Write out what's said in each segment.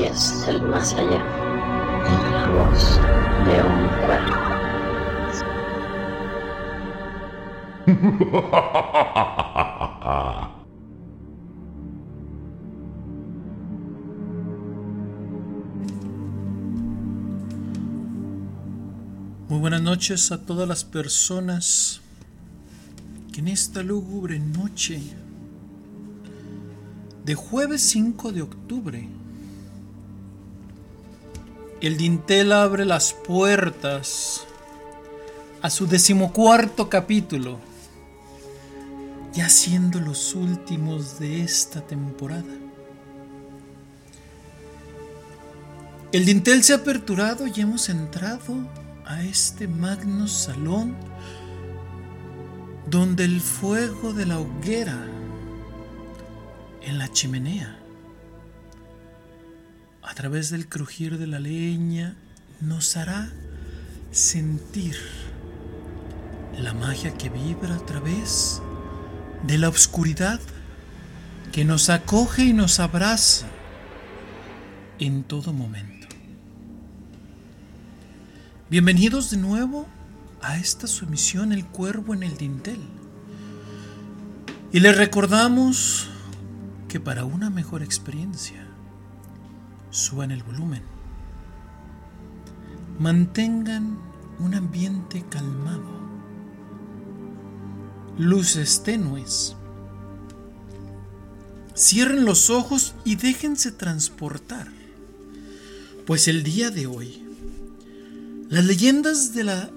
historias del más allá en la voz de un cuervo. Muy buenas noches a todas las personas que en esta lúgubre noche de jueves 5 de octubre el dintel abre las puertas a su decimocuarto capítulo, ya siendo los últimos de esta temporada. El dintel se ha aperturado y hemos entrado a este magno salón donde el fuego de la hoguera en la chimenea a través del crujir de la leña nos hará sentir la magia que vibra a través de la oscuridad que nos acoge y nos abraza en todo momento. Bienvenidos de nuevo a esta sumisión El Cuervo en el Dintel. Y les recordamos que para una mejor experiencia suban el volumen. Mantengan un ambiente calmado. Luces tenues. Cierren los ojos y déjense transportar. Pues el día de hoy, las leyendas de la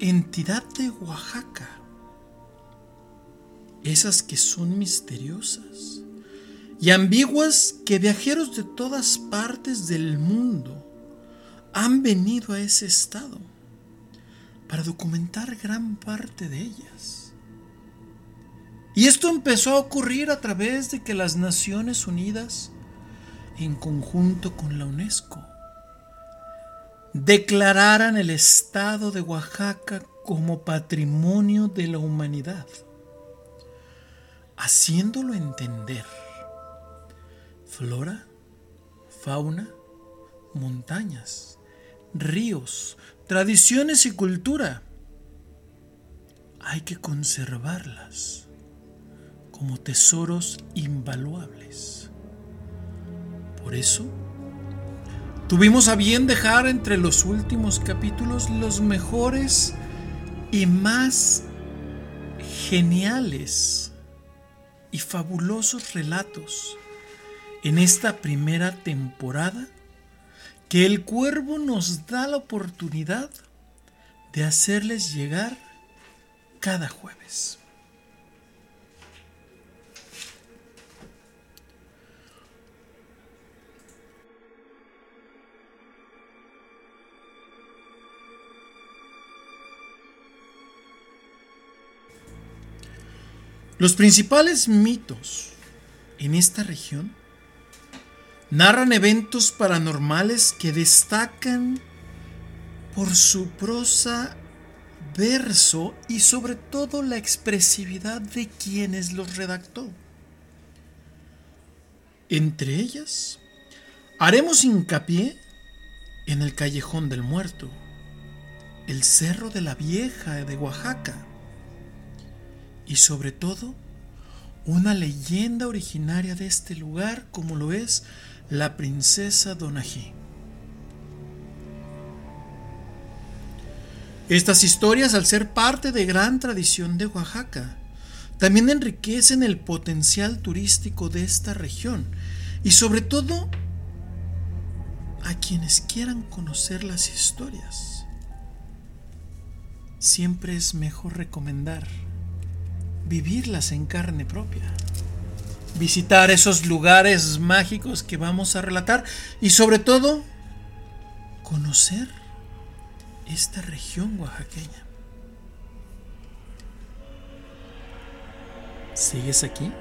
entidad de Oaxaca, esas que son misteriosas, y ambiguas que viajeros de todas partes del mundo han venido a ese estado para documentar gran parte de ellas. Y esto empezó a ocurrir a través de que las Naciones Unidas, en conjunto con la UNESCO, declararan el estado de Oaxaca como patrimonio de la humanidad, haciéndolo entender flora, fauna, montañas, ríos, tradiciones y cultura. Hay que conservarlas como tesoros invaluables. Por eso, tuvimos a bien dejar entre los últimos capítulos los mejores y más geniales y fabulosos relatos en esta primera temporada que el cuervo nos da la oportunidad de hacerles llegar cada jueves. Los principales mitos en esta región narran eventos paranormales que destacan por su prosa, verso y sobre todo la expresividad de quienes los redactó. Entre ellas, haremos hincapié en el Callejón del Muerto, el Cerro de la Vieja de Oaxaca y sobre todo una leyenda originaria de este lugar como lo es la princesa Donají. Estas historias, al ser parte de gran tradición de Oaxaca, también enriquecen el potencial turístico de esta región y sobre todo a quienes quieran conocer las historias. Siempre es mejor recomendar vivirlas en carne propia visitar esos lugares mágicos que vamos a relatar y sobre todo conocer esta región oaxaqueña. ¿Sigues aquí?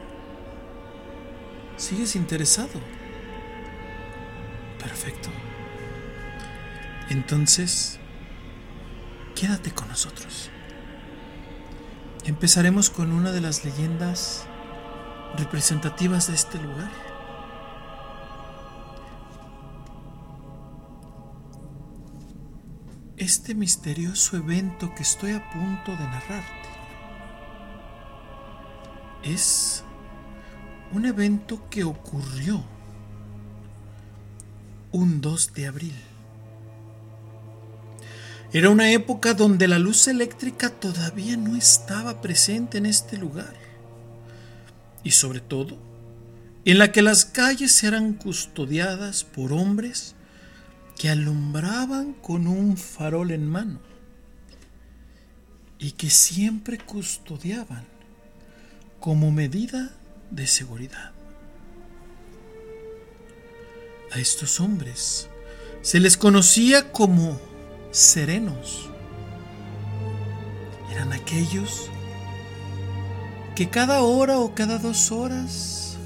¿Sigues interesado? Perfecto. Entonces, quédate con nosotros. Empezaremos con una de las leyendas representativas de este lugar. Este misterioso evento que estoy a punto de narrarte es un evento que ocurrió un 2 de abril. Era una época donde la luz eléctrica todavía no estaba presente en este lugar. Y sobre todo, en la que las calles eran custodiadas por hombres que alumbraban con un farol en mano y que siempre custodiaban como medida de seguridad. A estos hombres se les conocía como serenos. Eran aquellos que cada hora o cada dos horas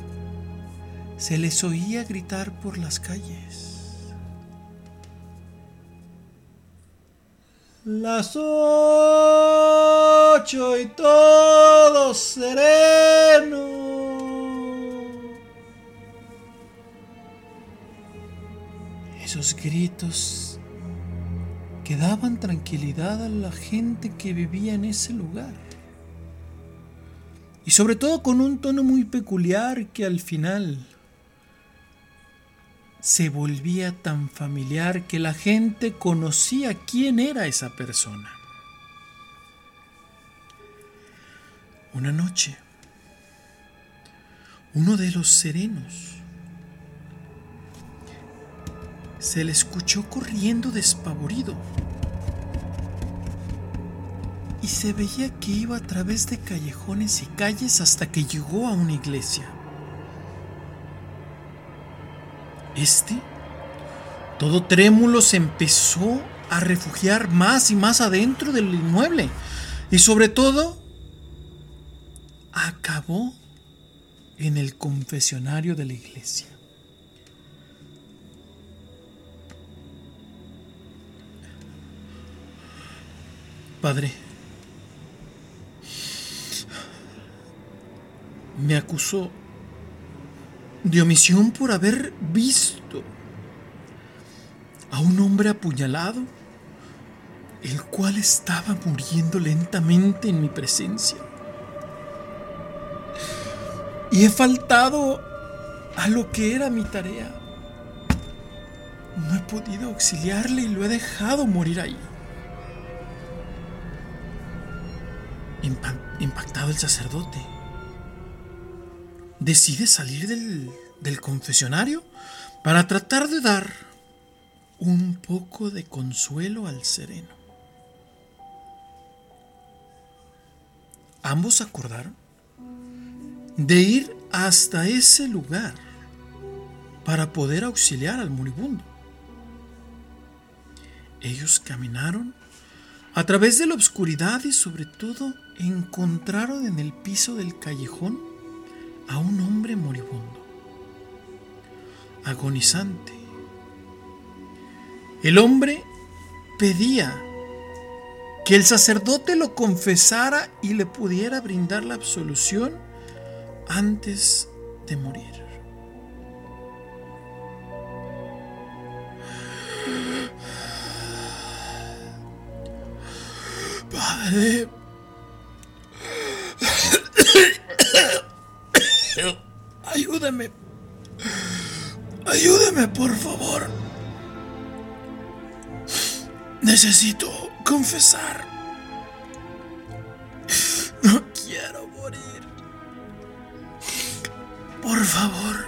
se les oía gritar por las calles. Las ocho y todo sereno. Esos gritos que daban tranquilidad a la gente que vivía en ese lugar. Y sobre todo con un tono muy peculiar que al final se volvía tan familiar que la gente conocía quién era esa persona. Una noche, uno de los serenos se le escuchó corriendo despavorido y se veía que iba a través de callejones y calles hasta que llegó a una iglesia. Este, todo trémulo, se empezó a refugiar más y más adentro del inmueble y sobre todo acabó en el confesionario de la iglesia. Padre, me acusó de omisión por haber visto a un hombre apuñalado, el cual estaba muriendo lentamente en mi presencia. Y he faltado a lo que era mi tarea. No he podido auxiliarle y lo he dejado morir ahí. Impactado el sacerdote decide salir del, confesionario para tratar de dar un poco de consuelo al sereno. Ambos acordaron de ir hasta ese lugar para poder auxiliar al moribundo. Ellos caminaron a través de la oscuridad y sobre todo encontraron en el piso del callejón a un hombre moribundo, agonizante. El hombre pedía que el sacerdote lo confesara y le pudiera brindar la absolución antes de morir. Padre, Ayúdeme. Ayúdeme, por favor. Necesito confesar. No quiero morir. Por favor.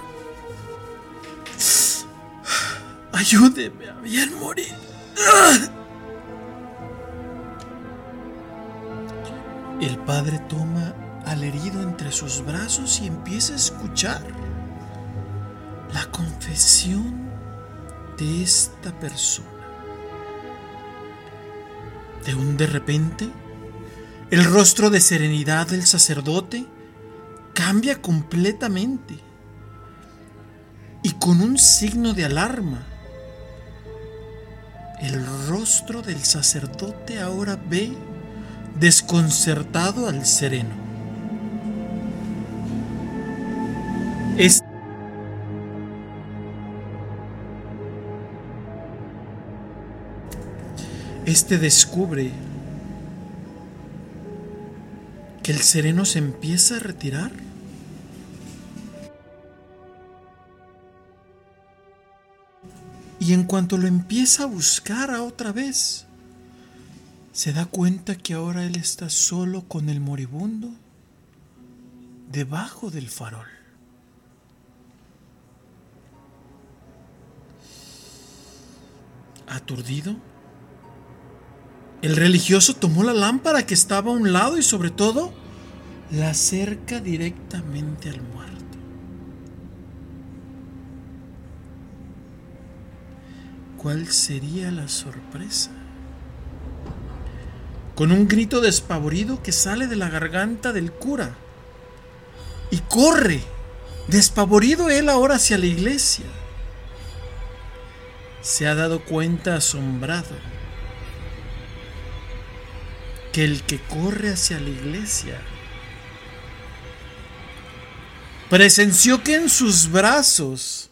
Ayúdeme a bien morir. El padre toma al herido entre sus brazos y empieza a escuchar de esta persona. De un de repente, el rostro de serenidad del sacerdote cambia completamente y con un signo de alarma, el rostro del sacerdote ahora ve desconcertado al sereno. Este descubre que el sereno se empieza a retirar. Y en cuanto lo empieza a buscar a otra vez, se da cuenta que ahora él está solo con el moribundo debajo del farol. Aturdido, el religioso tomó la lámpara que estaba a un lado y sobre todo la acerca directamente al muerto. ¿Cuál sería la sorpresa? Con un grito despavorido que sale de la garganta del cura y corre, despavorido él ahora hacia la iglesia. Se ha dado cuenta asombrado que el que corre hacia la iglesia presenció que en sus brazos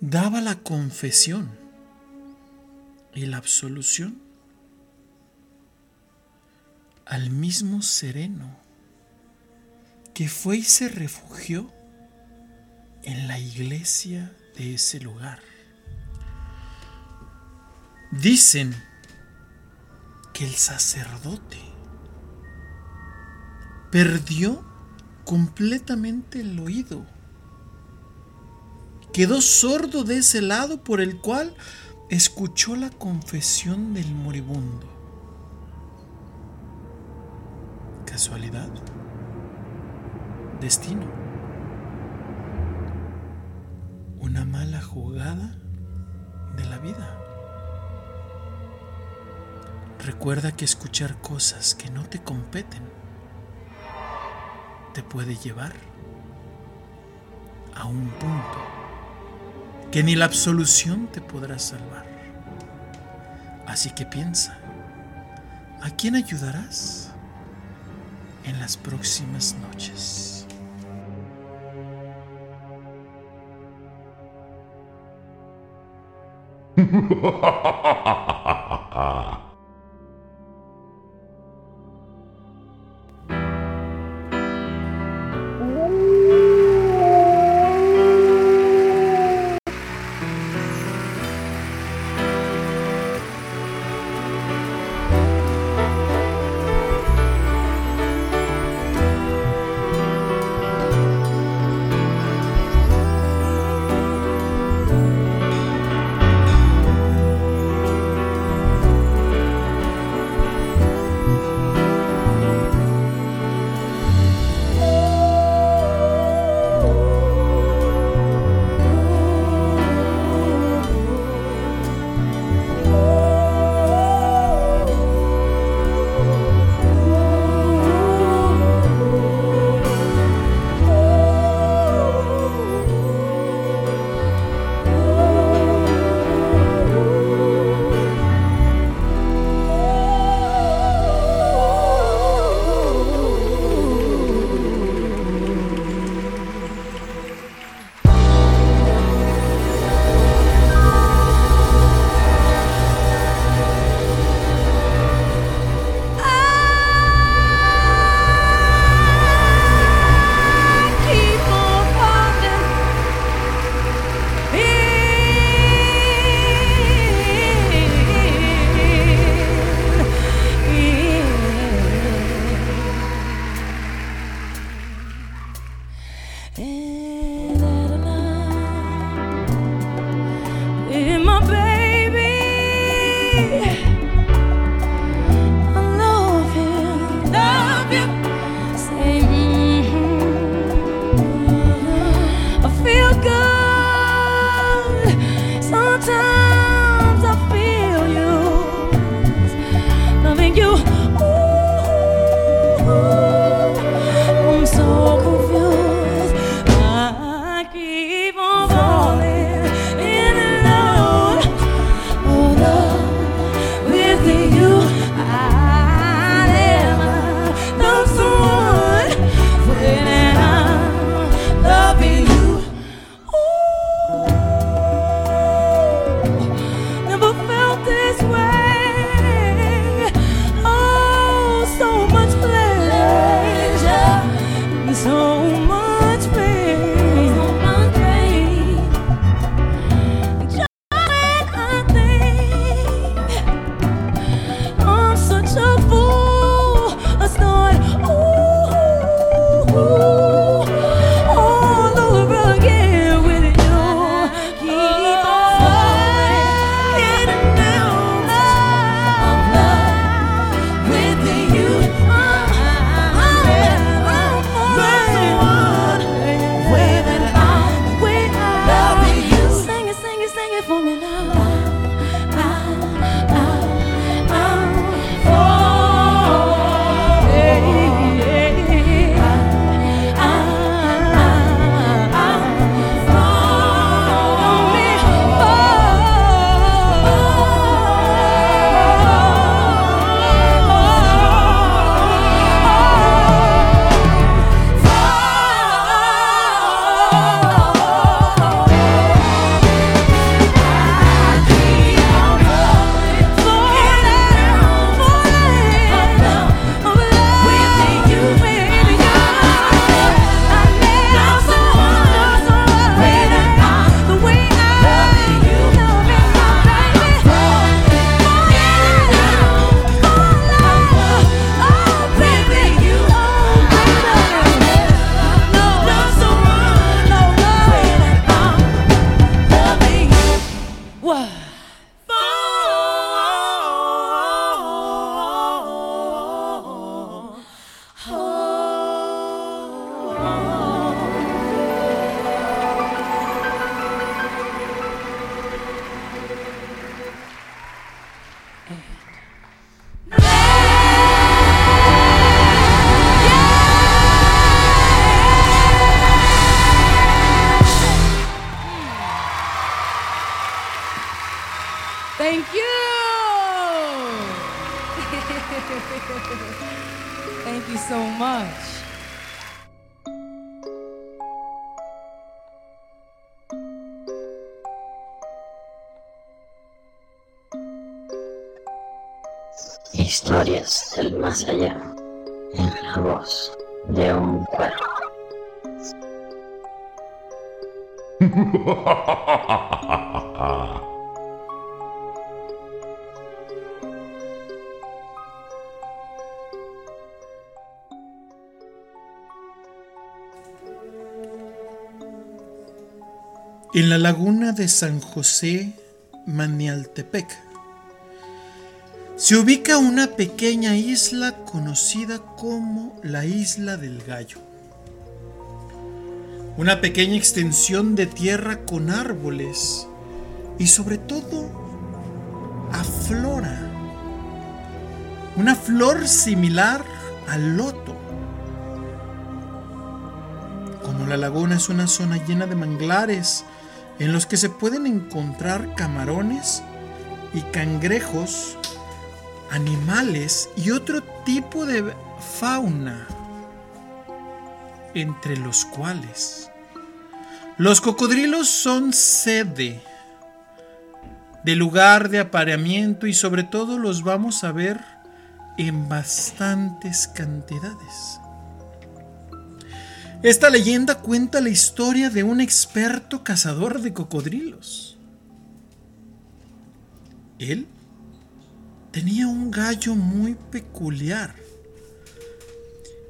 daba la confesión y la absolución al mismo sereno que fue y se refugió en la iglesia de ese lugar. Dicen que el sacerdote perdió completamente el oído. Quedó sordo de ese lado por el cual escuchó la confesión del moribundo. ¿Casualidad? ¿Destino? ¿Una mala jugada de la vida? Recuerda que escuchar cosas que no te competen te puede llevar a un punto que ni la absolución te podrá salvar. Así que piensa, ¿a quién ayudarás en las próximas noches? la laguna de San José Manialtepec se ubica una pequeña isla conocida como la Isla del Gallo. Una pequeña extensión de tierra con árboles y sobre todo aflora. Una flor similar al loto. Como la laguna es una zona llena de manglares, en los que se pueden encontrar camarones y cangrejos, animales y otro tipo de fauna, entre los cuales los cocodrilos son sede de lugar de apareamiento y sobre todo los vamos a ver en bastantes cantidades. Esta leyenda cuenta la historia de un experto cazador de cocodrilos. Él tenía un gallo muy peculiar.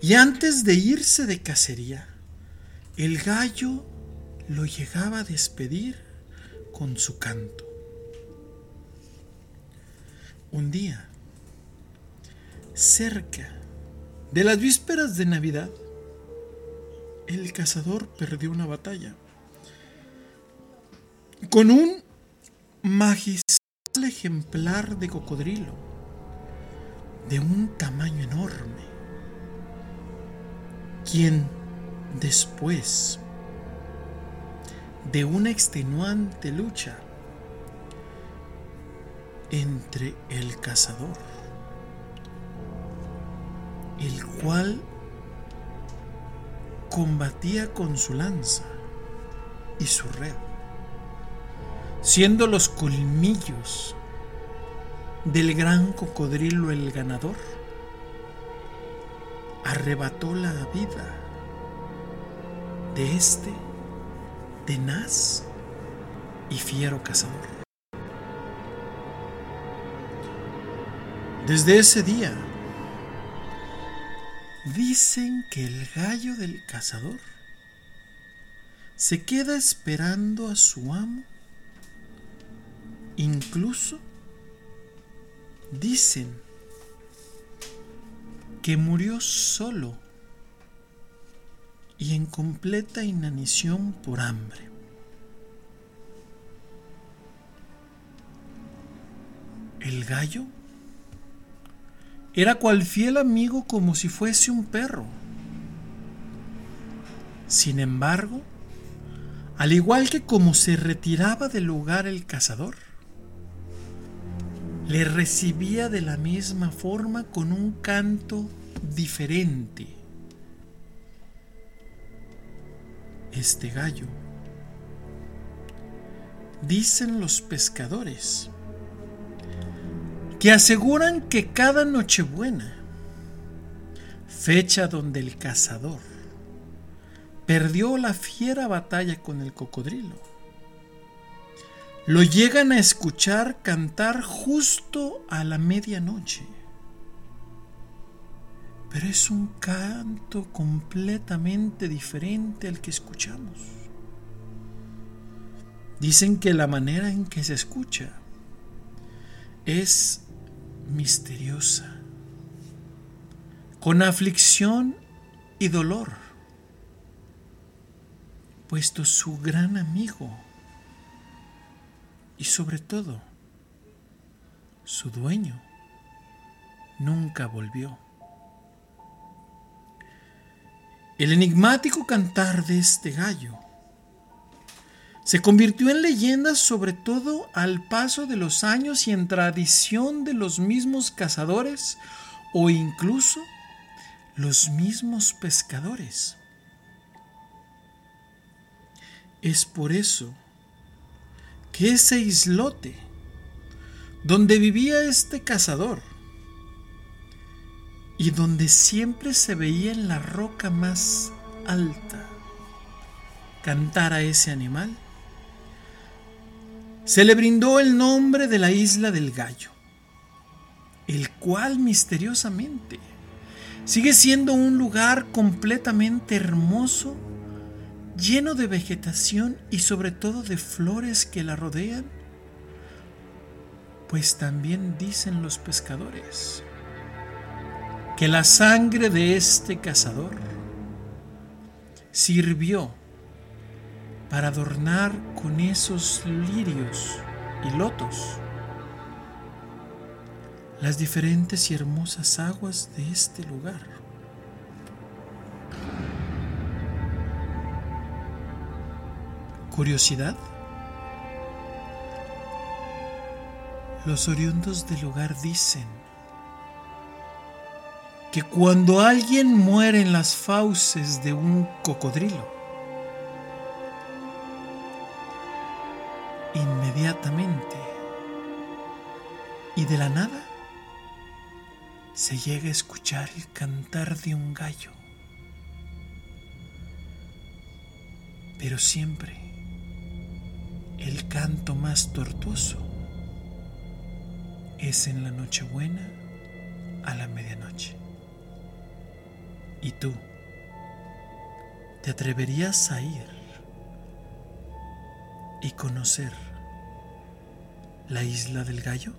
Y antes de irse de cacería, el gallo lo llegaba a despedir con su canto. Un día, cerca de las vísperas de Navidad, el cazador perdió una batalla. Con un magistral ejemplar de cocodrilo de un tamaño enorme, quien después de una extenuante lucha entre el cazador, el cual combatía con su lanza y su red, siendo los colmillos del gran cocodrilo el ganador, arrebató la vida de este tenaz y fiero cazador. Desde ese día, Dicen que el gallo del cazador se queda esperando a su amo. Incluso dicen que murió solo y en completa inanición por hambre. El gallo era cual fiel amigo como si fuese un perro. Sin embargo, al igual que como se retiraba del lugar el cazador, le recibía de la misma forma con un canto diferente. Este gallo, dicen los pescadores, que aseguran que cada Nochebuena, fecha donde el cazador perdió la fiera batalla con el cocodrilo, lo llegan a escuchar cantar justo a la medianoche. Pero es un canto completamente diferente al que escuchamos. Dicen que la manera en que se escucha es misteriosa, con aflicción y dolor, puesto su gran amigo y sobre todo su dueño nunca volvió. El enigmático cantar de este gallo se convirtió en leyenda sobre todo al paso de los años y en tradición de los mismos cazadores o incluso los mismos pescadores. Es por eso que ese islote donde vivía este cazador y donde siempre se veía en la roca más alta cantar a ese animal, se le brindó el nombre de la isla del gallo, el cual misteriosamente sigue siendo un lugar completamente hermoso, lleno de vegetación y sobre todo de flores que la rodean, pues también dicen los pescadores que la sangre de este cazador sirvió para adornar con esos lirios y lotos las diferentes y hermosas aguas de este lugar. ¿Curiosidad? Los oriundos del lugar dicen que cuando alguien muere en las fauces de un cocodrilo, inmediatamente y de la nada se llega a escuchar el cantar de un gallo. Pero siempre el canto más tortuoso es en la Nochebuena a la medianoche. ¿Y tú? ¿Te atreverías a ir y conocer la isla del gallo?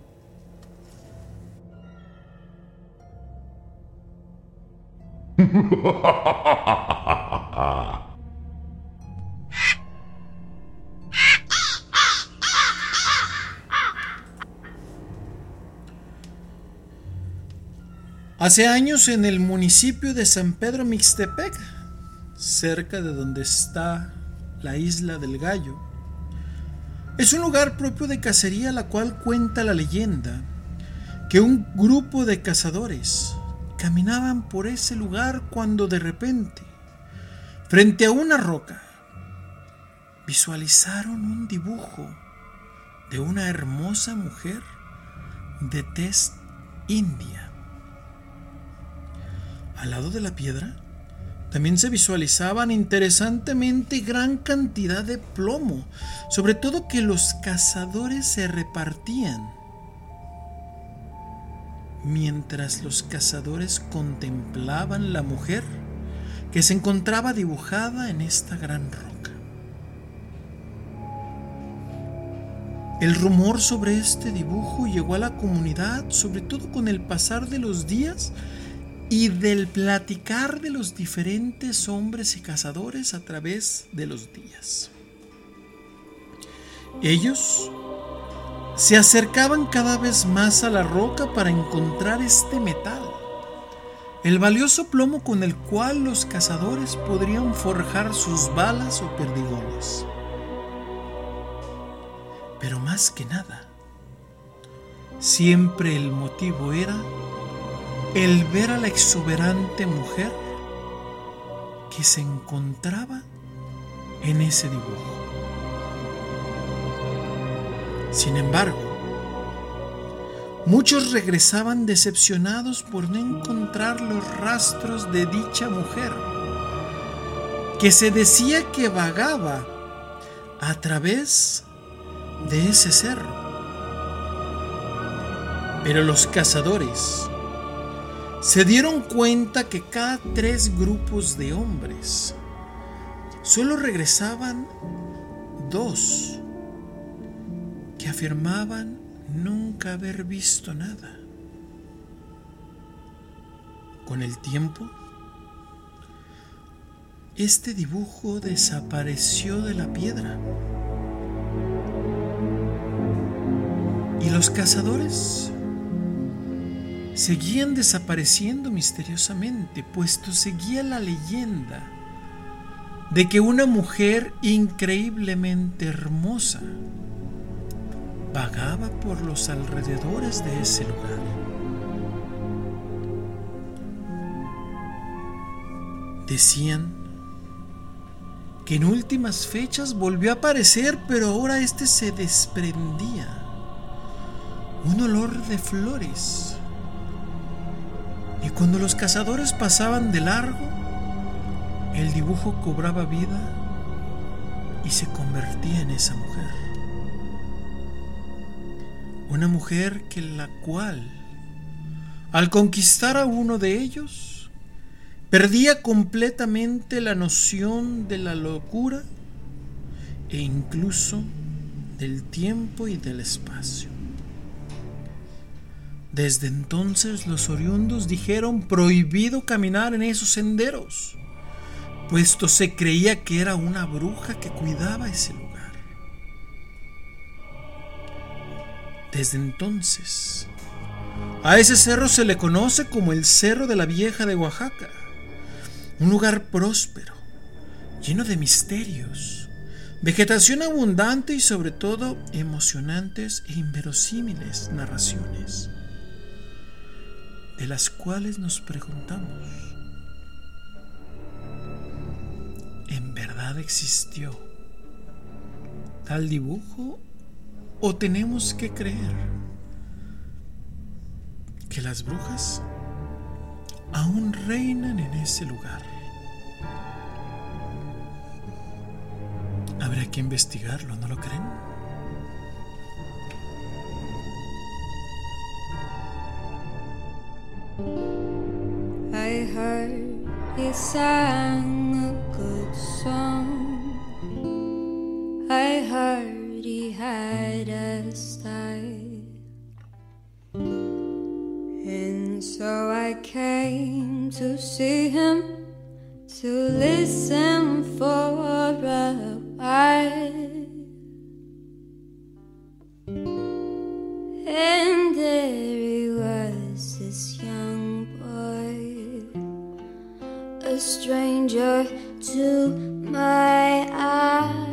Hace años en el municipio de San Pedro Mixtepec, cerca de donde está la isla del Gallo, es un lugar propio de cacería la cual cuenta la leyenda que un grupo de cazadores caminaban por ese lugar cuando de repente, frente a una roca, visualizaron un dibujo de una hermosa mujer de tez india. Al lado de la piedra también se visualizaban interesantemente gran cantidad de plomo, sobre todo que los cazadores se repartían mientras los cazadores contemplaban la mujer que se encontraba dibujada en esta gran roca. El rumor sobre este dibujo llegó a la comunidad, sobre todo con el pasar de los días y del platicar de los diferentes hombres y cazadores a través de los días. Ellos se acercaban cada vez más a la roca para encontrar este metal, el valioso plomo con el cual los cazadores podrían forjar sus balas o perdigones. Pero más que nada, siempre el motivo era el ver a la exuberante mujer que se encontraba en ese dibujo. Sin embargo, muchos regresaban decepcionados por no encontrar los rastros de dicha mujer, que se decía que vagaba a través de ese cerro. Pero los cazadores se dieron cuenta que cada tres grupos de hombres solo regresaban dos que afirmaban nunca haber visto nada. Con el tiempo, este dibujo desapareció de la piedra. Y los cazadores seguían desapareciendo misteriosamente, puesto seguía la leyenda de que una mujer increíblemente hermosa vagaba por los alrededores de ese lugar. Decían que en últimas fechas volvió a aparecer, pero ahora este se desprendía. Un olor de flores. Y cuando los cazadores pasaban de largo, el dibujo cobraba vida y se convertía en esa mujer. Una mujer que la cual, al conquistar a uno de ellos, Perdía completamente la noción de la locura e incluso del tiempo y del espacio. Desde entonces los oriundos dijeron prohibido caminar en esos senderos, puesto se creía que era una bruja que cuidaba ese lugar. Desde entonces, a ese cerro se le conoce como el Cerro de la Vieja de Oaxaca un lugar próspero, lleno de misterios, vegetación abundante y sobre todo emocionantes e inverosímiles narraciones, de las cuales nos preguntamos, ¿en verdad existió tal dibujo o tenemos que creer que las brujas aún reinan en ese lugar. Habrá que investigarlo, ¿no lo creen? I heard he sang a good song. I heard he had a style. And so I came to see him, to listen for a while. And there he was, a stranger to my eyes,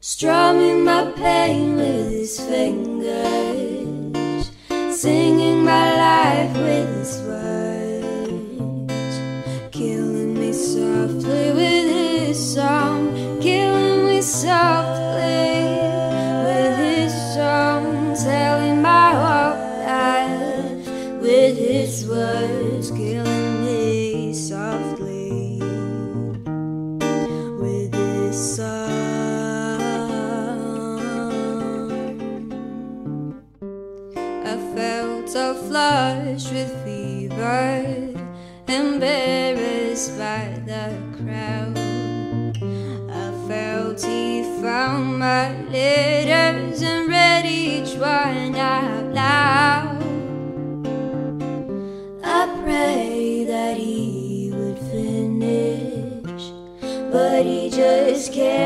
strumming my pain with his fingers, singing my life with his words, killing me softly with his song,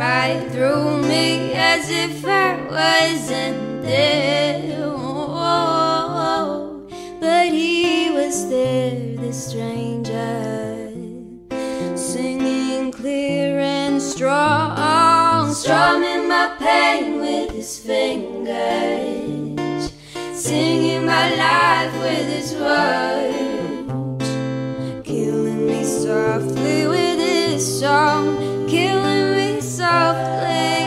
right through me as if I wasn't there. Oh, but he was there, the stranger, singing clear and strong, strumming my pain with his fingers, singing my life with his words, killing me softly with his song, killing softly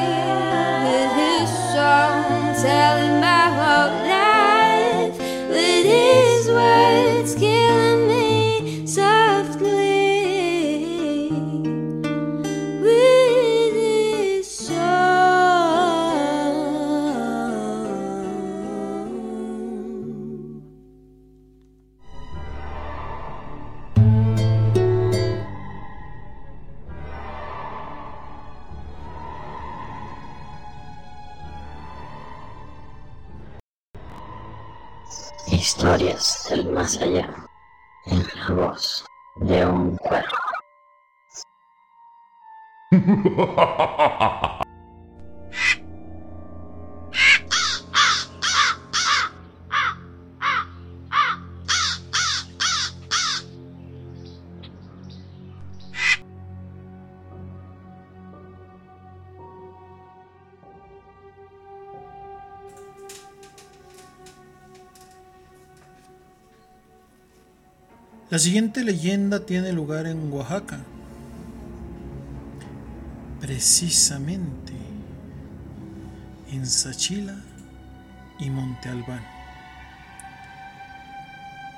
with his song, telling Historias del más allá en la voz de un cuervo. La siguiente leyenda tiene lugar en Oaxaca. Precisamente en Sachila y Monte Albán.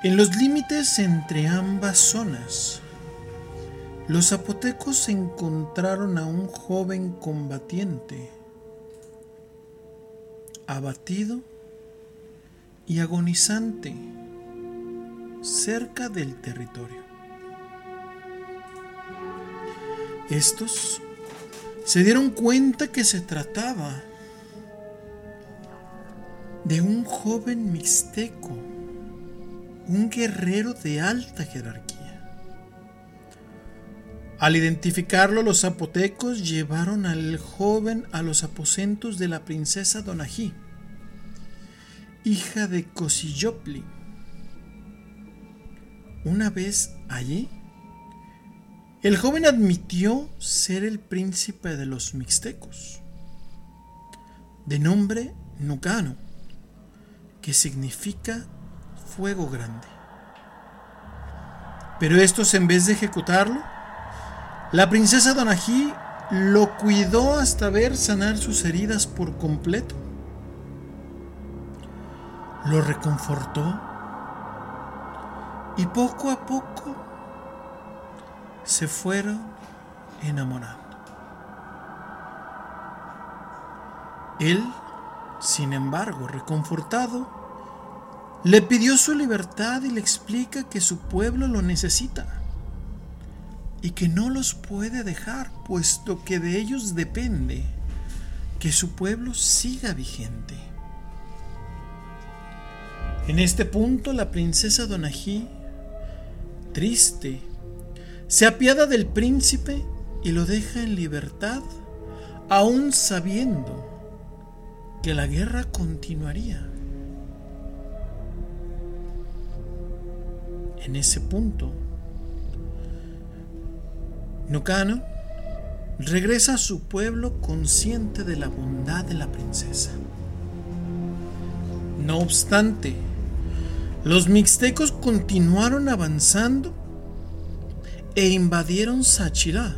En los límites entre ambas zonas, los zapotecos encontraron a un joven combatiente, abatido y agonizante cerca del territorio. Estos se dieron cuenta que se trataba de un joven mixteco, un guerrero de alta jerarquía. Al identificarlo, los zapotecos llevaron al joven a los aposentos de la princesa Donají, hija de Cosillopli, una vez allí, el joven admitió ser el príncipe de los mixtecos, de nombre Nucano, que significa fuego grande. Pero estos, en vez de ejecutarlo, la princesa Donají lo cuidó hasta ver sanar sus heridas por completo. Lo reconfortó y poco a poco se fueron enamorando. Él, sin embargo, reconfortado, le pidió su libertad y le explica que su pueblo lo necesita y que no los puede dejar, puesto que de ellos depende que su pueblo siga vigente. En este punto la princesa Donají triste, se apiada del príncipe y lo deja en libertad, aún sabiendo que la guerra continuaría. En ese punto, Nocano regresa a su pueblo consciente de la bondad de la princesa. No obstante, los mixtecos continuaron avanzando e invadieron Sachilá.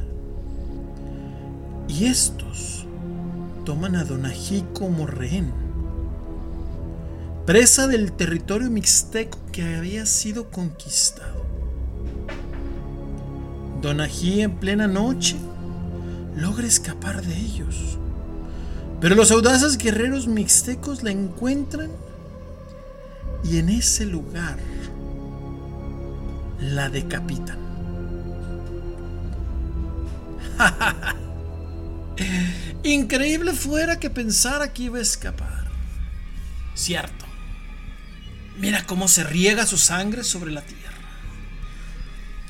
Y estos toman a Donají como rehén, presa del territorio mixteco que había sido conquistado. Donají en plena noche logra escapar de ellos, pero los audaces guerreros mixtecos la encuentran y en ese lugar la decapitan. Increíble fuera que pensara que iba a escapar. Cierto. Mira cómo se riega su sangre sobre la tierra.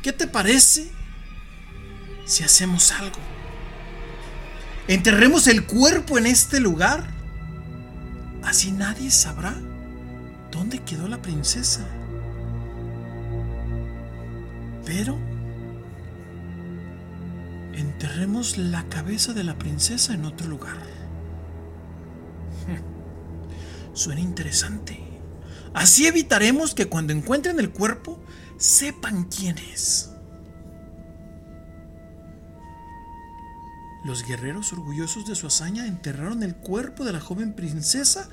¿Qué te parece si hacemos algo? Enterremos el cuerpo en este lugar. Así nadie sabrá ¿Dónde quedó la princesa? Pero enterremos la cabeza de la princesa en otro lugar. Suena interesante. Así evitaremos que cuando encuentren el cuerpo sepan quién es. Los guerreros orgullosos de su hazaña enterraron el cuerpo de la joven princesa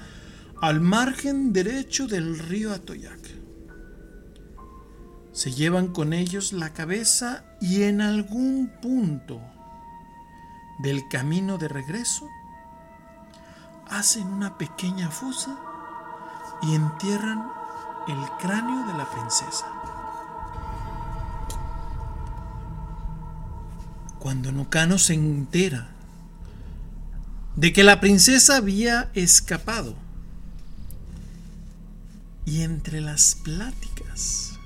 al margen derecho del río Atoyac. Se llevan con ellos la cabeza y en algún punto del camino de regreso hacen una pequeña fosa y entierran el cráneo de la princesa. Cuando Nucano se entera de que la princesa había escapado, Y entre las pláticas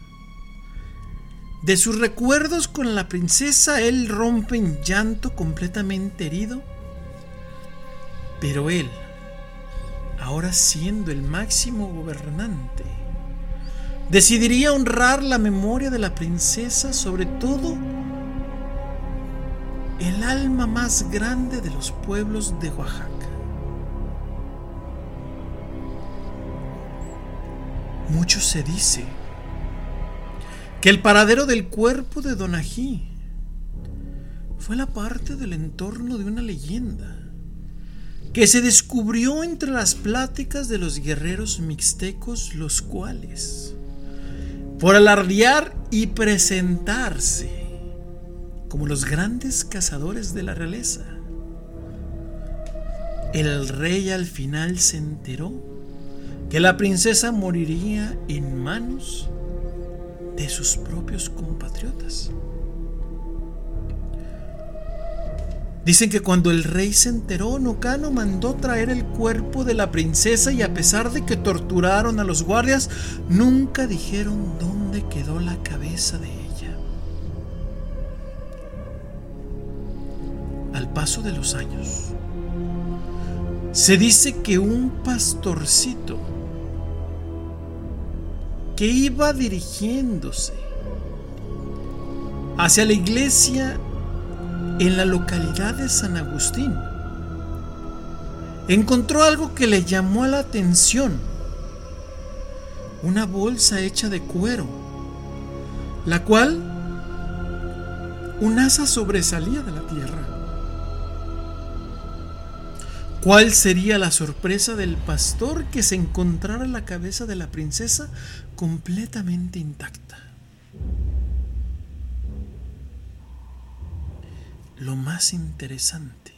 de sus recuerdos con la princesa, él rompe en llanto completamente herido. Pero él, ahora siendo el máximo gobernante, decidiría honrar la memoria de la princesa sobre todo el alma más grande de los pueblos de Oaxaca. Mucho se dice que el paradero del cuerpo de Donají fue la parte del entorno de una leyenda que se descubrió entre las pláticas de los guerreros mixtecos, los cuales, por alardear y presentarse como los grandes cazadores de la realeza, el rey al final se enteró que la princesa moriría en manos de sus propios compatriotas. Dicen que cuando el rey se enteró, Nocano mandó traer el cuerpo de la princesa y a pesar de que torturaron a los guardias, nunca dijeron dónde quedó la cabeza de ella. Al paso de los años, se dice que un pastorcito que iba dirigiéndose hacia la iglesia en la localidad de San Agustín, encontró algo que le llamó la atención. Una bolsa hecha de cuero, la cual un asa sobresalía de la tierra. ¿Cuál sería la sorpresa del pastor que se encontrara la cabeza de la princesa completamente intacta? Lo más interesante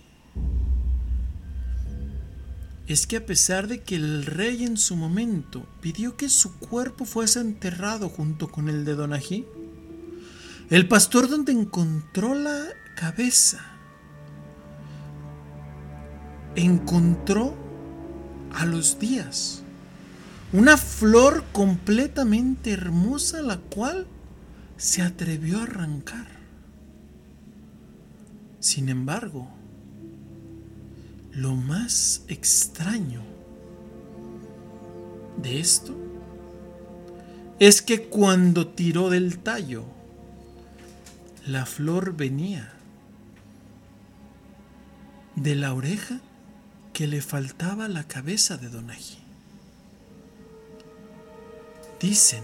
es que a pesar de que el rey en su momento pidió que su cuerpo fuese enterrado junto con el de Donají, el pastor donde encontró la cabeza encontró a los días una flor completamente hermosa la cual se atrevió a arrancar. Sin embargo, lo más extraño de esto es que cuando tiró del tallo, la flor venía de la oreja que le faltaba la cabeza de Donají. Dicen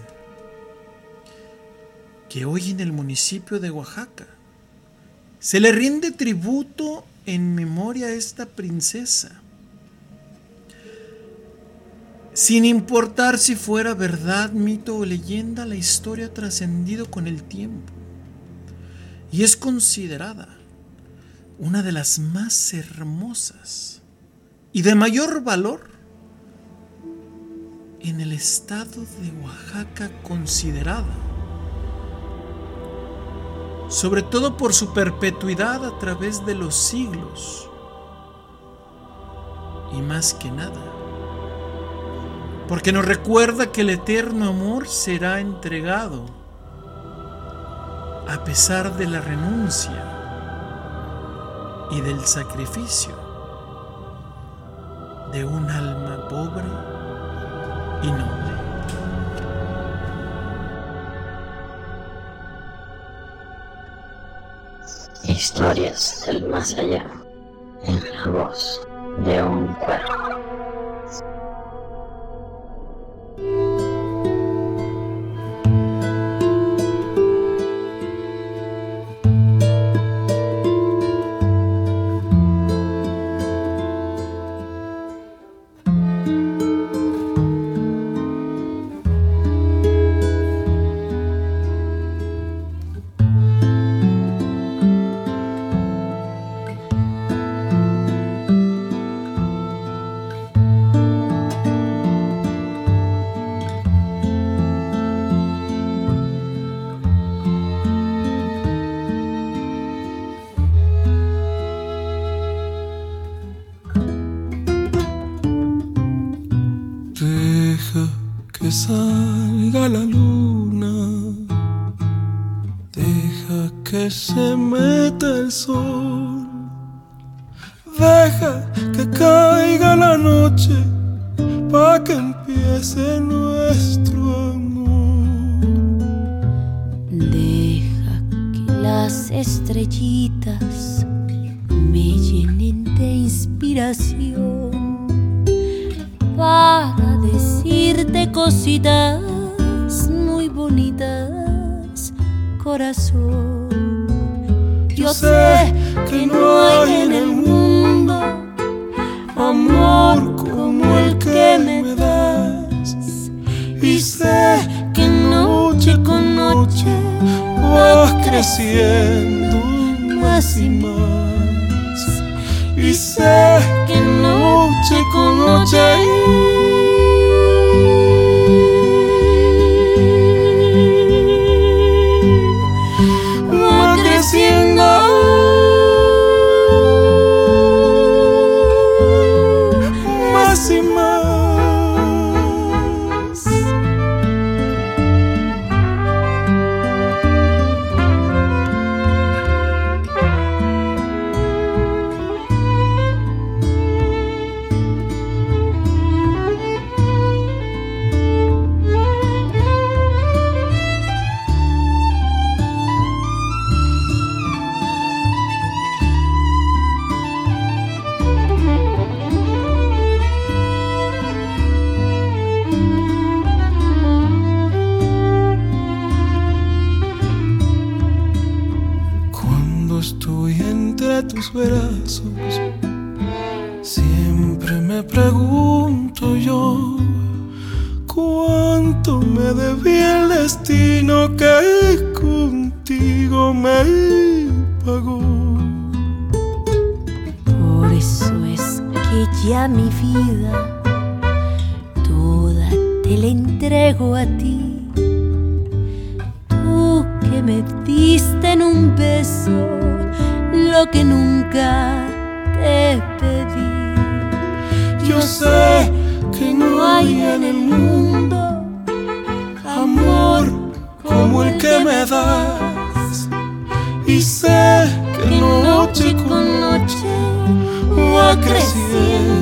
que hoy en el municipio de Oaxaca se le rinde tributo en memoria a esta princesa, sin importar si fuera verdad, mito o leyenda, la historia ha trascendido con el tiempo y es considerada una de las más hermosas y de mayor valor en el estado de Oaxaca considerada sobre todo por su perpetuidad a través de los siglos. Y más que nada, porque nos recuerda que el eterno amor será entregado a pesar de la renuncia y del sacrificio de un alma pobre y noble. Historias del más allá en la voz de un cuervo. Te la entrego a ti. Tú que me diste en un beso lo que nunca te pedí. Yo sé que no hay en el mundo amor como el que me das. Y sé que noche con noche va creciendo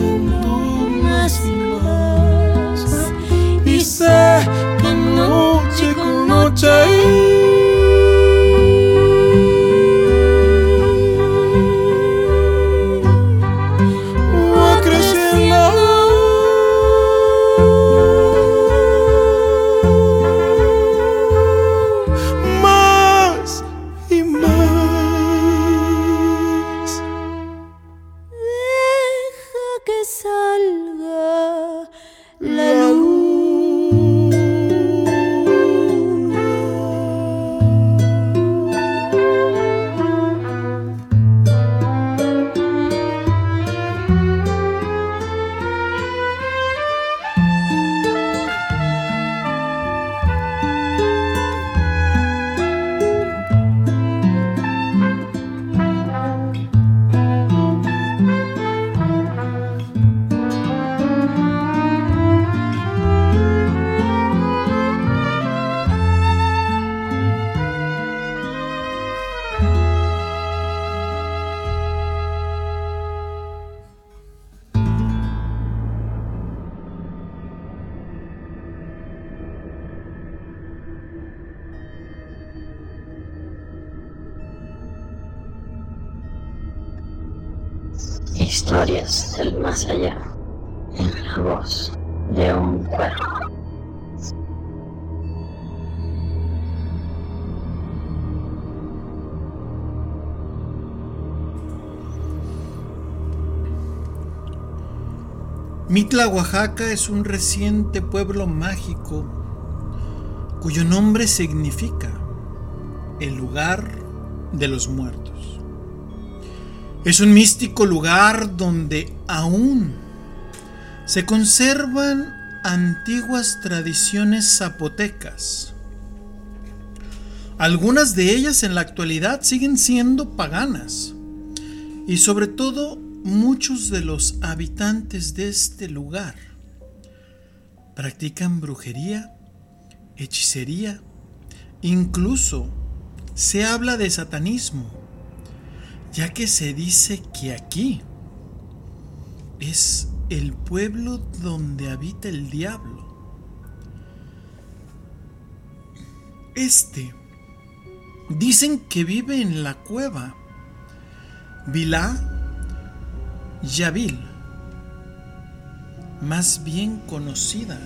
Mitla, Oaxaca es un reciente pueblo mágico cuyo nombre significa el lugar de los muertos. Es un místico lugar donde aún se conservan antiguas tradiciones zapotecas. Algunas de ellas en la actualidad siguen siendo paganas y sobre todo muchos de los habitantes de este lugar practican brujería hechicería, incluso se habla de satanismo, ya que se dice que aquí es el pueblo donde habita el diablo. Este dicen que vive en la cueva Vilá Yavil, más bien conocida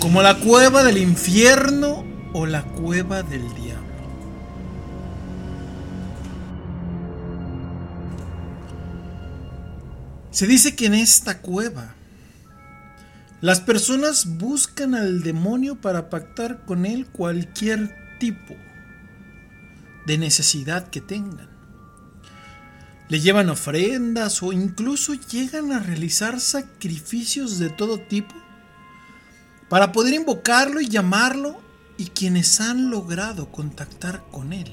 como la cueva del infierno o la cueva del diablo. Se dice que en esta cueva las personas buscan al demonio para pactar con él cualquier tipo de necesidad que tengan. Le llevan ofrendas o incluso llegan a realizar sacrificios de todo tipo para poder invocarlo y llamarlo y quienes han logrado contactar con él.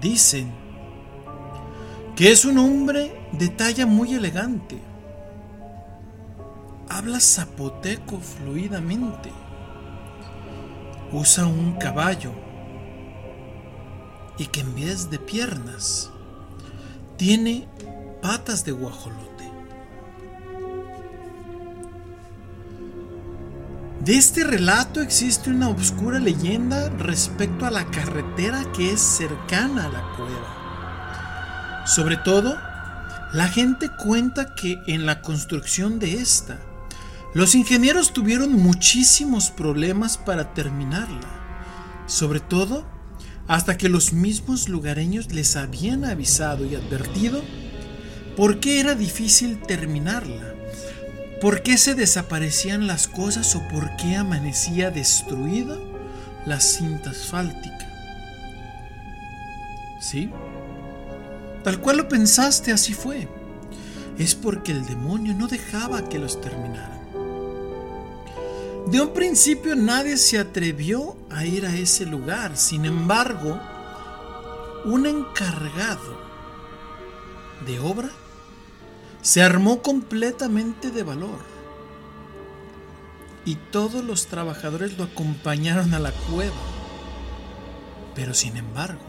Dicen que es un hombre de talla muy elegante. Habla zapoteco fluidamente. Usa un caballo y que en vez de piernas tiene patas de guajolote. De este relato existe una oscura leyenda respecto a la carretera que es cercana a la cueva. Sobre todo, la gente cuenta que en la construcción de esta, los ingenieros tuvieron muchísimos problemas para terminarla. Sobre todo, hasta que los mismos lugareños les habían avisado y advertido por qué era difícil terminarla, por qué se desaparecían las cosas o por qué amanecía destruida la cinta asfáltica. ¿Sí? Tal cual lo pensaste, así fue. Es porque el demonio no dejaba que los terminaran. De un principio nadie se atrevió a ir a ese lugar. Sin embargo, un encargado de obra se armó completamente de valor. Y todos los trabajadores lo acompañaron a la cueva. Pero sin embargo,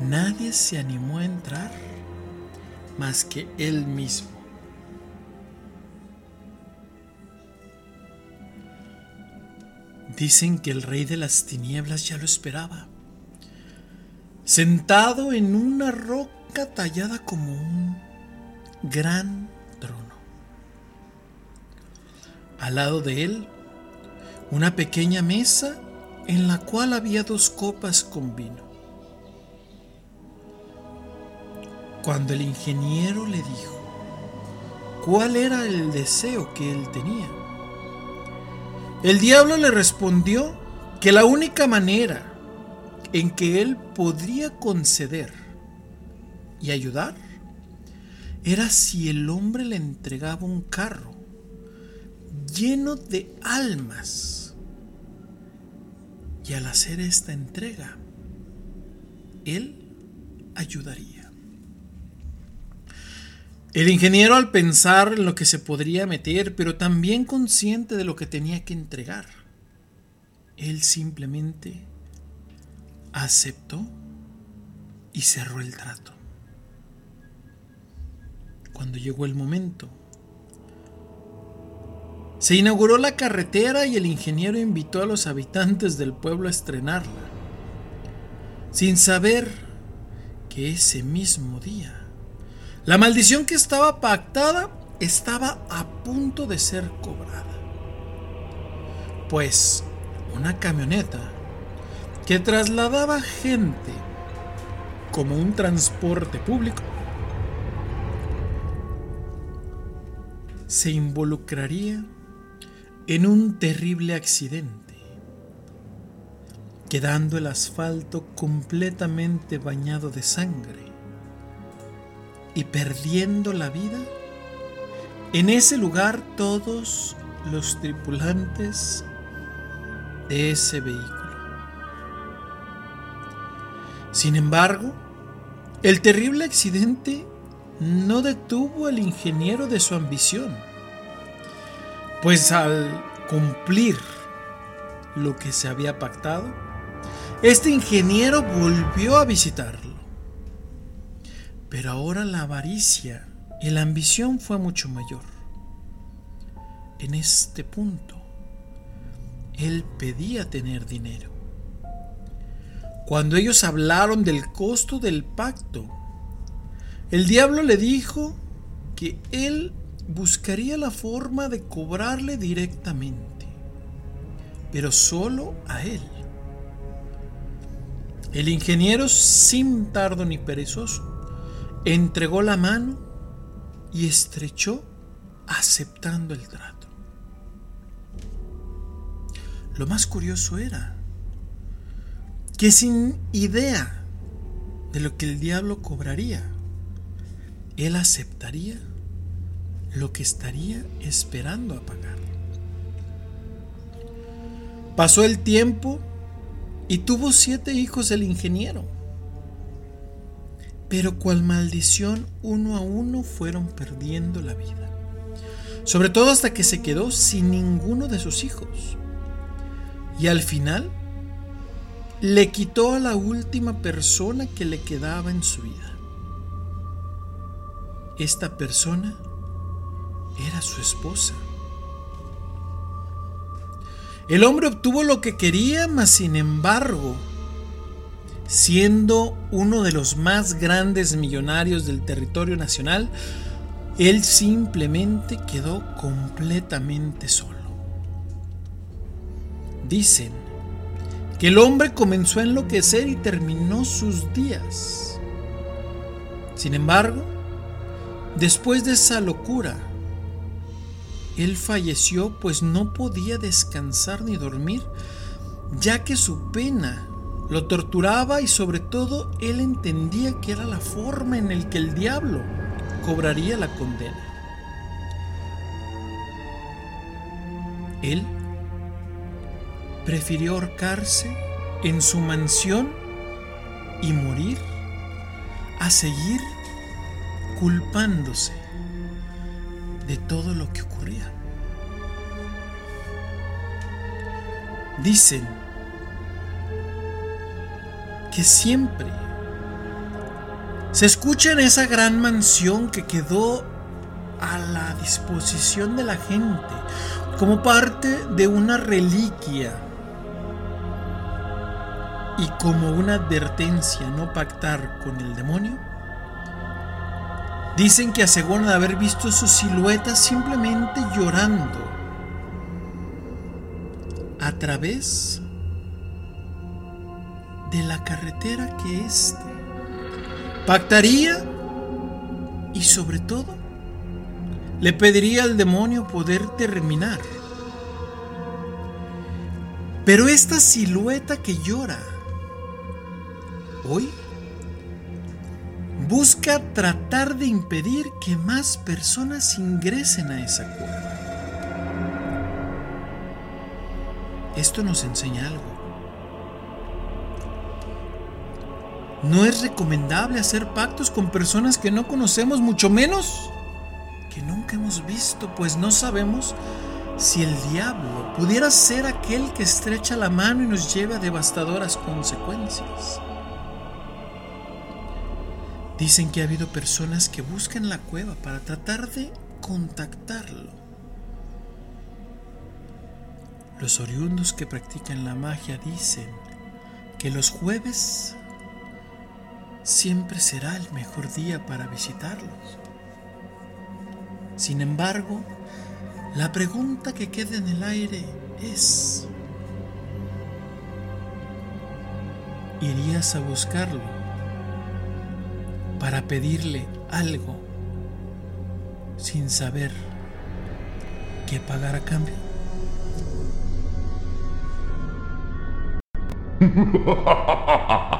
nadie se animó a entrar más que él mismo. Dicen que el rey de las tinieblas ya lo esperaba, sentado en una roca tallada como un gran trono. Al lado de él, una pequeña mesa en la cual había dos copas con vino. Cuando el ingeniero le dijo cuál era el deseo que él tenía, el diablo le respondió que la única manera en que él podría conceder y ayudar era si el hombre le entregaba un carro lleno de almas. Y al hacer esta entrega, él ayudaría. El ingeniero al pensar en lo que se podría meter, pero también consciente de lo que tenía que entregar, él simplemente aceptó y cerró el trato. Cuando llegó el momento, se inauguró la carretera y el ingeniero invitó a los habitantes del pueblo a estrenarla, sin saber que ese mismo día la maldición que estaba pactada estaba a punto de ser cobrada. Pues una camioneta que trasladaba gente como un transporte público se involucraría en un terrible accidente, quedando el asfalto completamente bañado de sangre y perdiendo la vida, en ese lugar todos los tripulantes de ese vehículo. Sin embargo, el terrible accidente no detuvo al ingeniero de su ambición, pues al cumplir lo que se había pactado, este ingeniero volvió a visitarlo. Pero ahora la avaricia y la ambición fue mucho mayor. En este punto, él pedía tener dinero. Cuando ellos hablaron del costo del pacto, el diablo le dijo que él buscaría la forma de cobrarle directamente, pero solo a él. El ingeniero, sin tardo ni perezoso, entregó la mano y estrechó aceptando el trato. Lo más curioso era que sin idea de lo que el diablo cobraría, él aceptaría lo que estaría esperando a pagar. Pasó el tiempo y tuvo siete hijos el ingeniero. Pero cual maldición uno a uno fueron perdiendo la vida. Sobre todo hasta que se quedó sin ninguno de sus hijos. Y al final le quitó a la última persona que le quedaba en su vida. Esta persona era su esposa. El hombre obtuvo lo que quería, mas sin embargo, siendo uno de los más grandes millonarios del territorio nacional, él simplemente quedó completamente solo. Dicen que el hombre comenzó a enloquecer y terminó sus días. Sin embargo, después de esa locura, él falleció pues no podía descansar ni dormir, ya que su pena lo torturaba y sobre todo él entendía que era la forma en la que el diablo cobraría la condena. Él prefirió ahorcarse en su mansión y morir a seguir culpándose de todo lo que ocurría. Dicen que siempre se escucha en esa gran mansión que quedó a la disposición de la gente como parte de una reliquia y como una advertencia no pactar con el demonio, dicen que aseguran haber visto su silueta simplemente llorando a través de la carretera que éste pactaría y sobre todo le pediría al demonio poder terminar. Pero esta silueta que llora hoy busca tratar de impedir que más personas ingresen a esa cueva. Esto nos enseña algo. No es recomendable hacer pactos con personas que no conocemos, mucho menos que nunca hemos visto, pues no sabemos si el diablo pudiera ser aquel que estrecha la mano y nos lleve a devastadoras consecuencias. Dicen que ha habido personas que buscan la cueva para tratar de contactarlo. Los oriundos que practican la magia dicen que los jueves siempre será el mejor día para visitarlos. Sin embargo, la pregunta que queda en el aire es, ¿irías a buscarlo para pedirle algo sin saber qué pagar a cambio?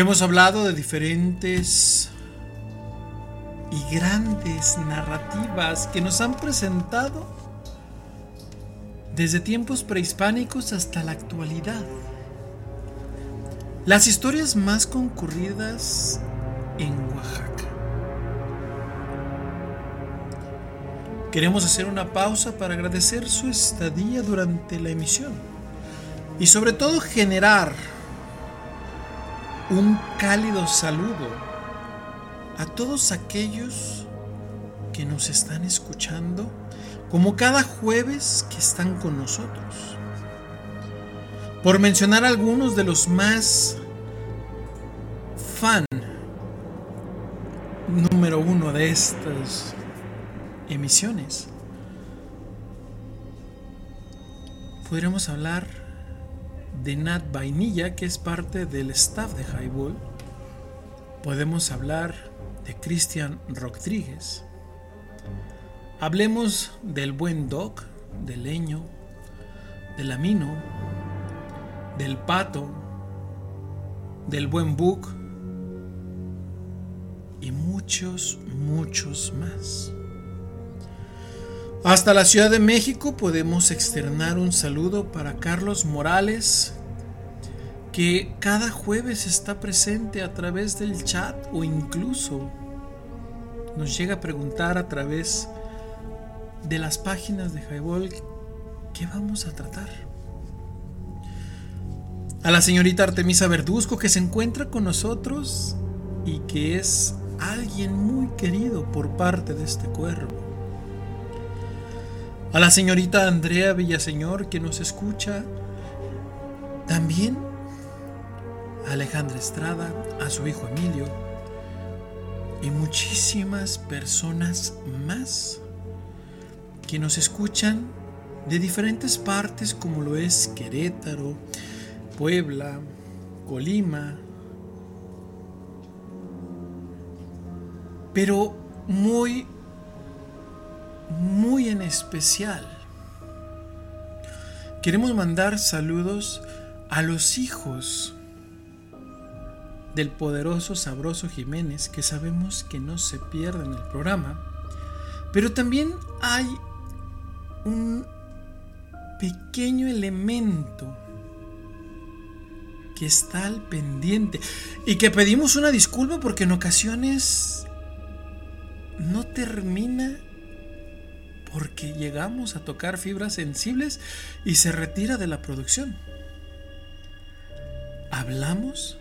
Hemos hablado de diferentes y grandes narrativas que nos han presentado desde tiempos prehispánicos hasta la actualidad. Las historias más concurridas en Oaxaca. Queremos hacer una pausa para agradecer su estadía durante la emisión y sobre todo generar un cálido saludo a todos aquellos que nos están escuchando, como cada jueves que están con nosotros. Por mencionar algunos de los más fan número uno de estas emisiones, podríamos hablar de Nat Vainilla, que es parte del staff de Highball. Podemos hablar de Cristian Rodríguez. Hablemos del buen Doc, del Leño, del Amino, del Pato, del buen Book y muchos, muchos más. Hasta la Ciudad de México podemos externar un saludo para Carlos Morales, que cada jueves está presente a través del chat o incluso nos llega a preguntar a través de las páginas de Highball qué vamos a tratar. A la señorita Artemisa Verduzco que se encuentra con nosotros y que es alguien muy querido por parte de este cuervo a la señorita Andrea Villaseñor que nos escucha, también a Alejandra Estrada, a su hijo Emilio. Y muchísimas personas más que nos escuchan de diferentes partes como lo es Querétaro, Puebla, Colima, pero muy muy en especial. Queremos mandar saludos a los hijos del poderoso Sabroso Jiménez, que sabemos que no se pierde en el programa, pero también hay un pequeño elemento que está al pendiente y que pedimos una disculpa porque en ocasiones no termina porque llegamos a tocar fibras sensibles y se retira de la producción. Hablamos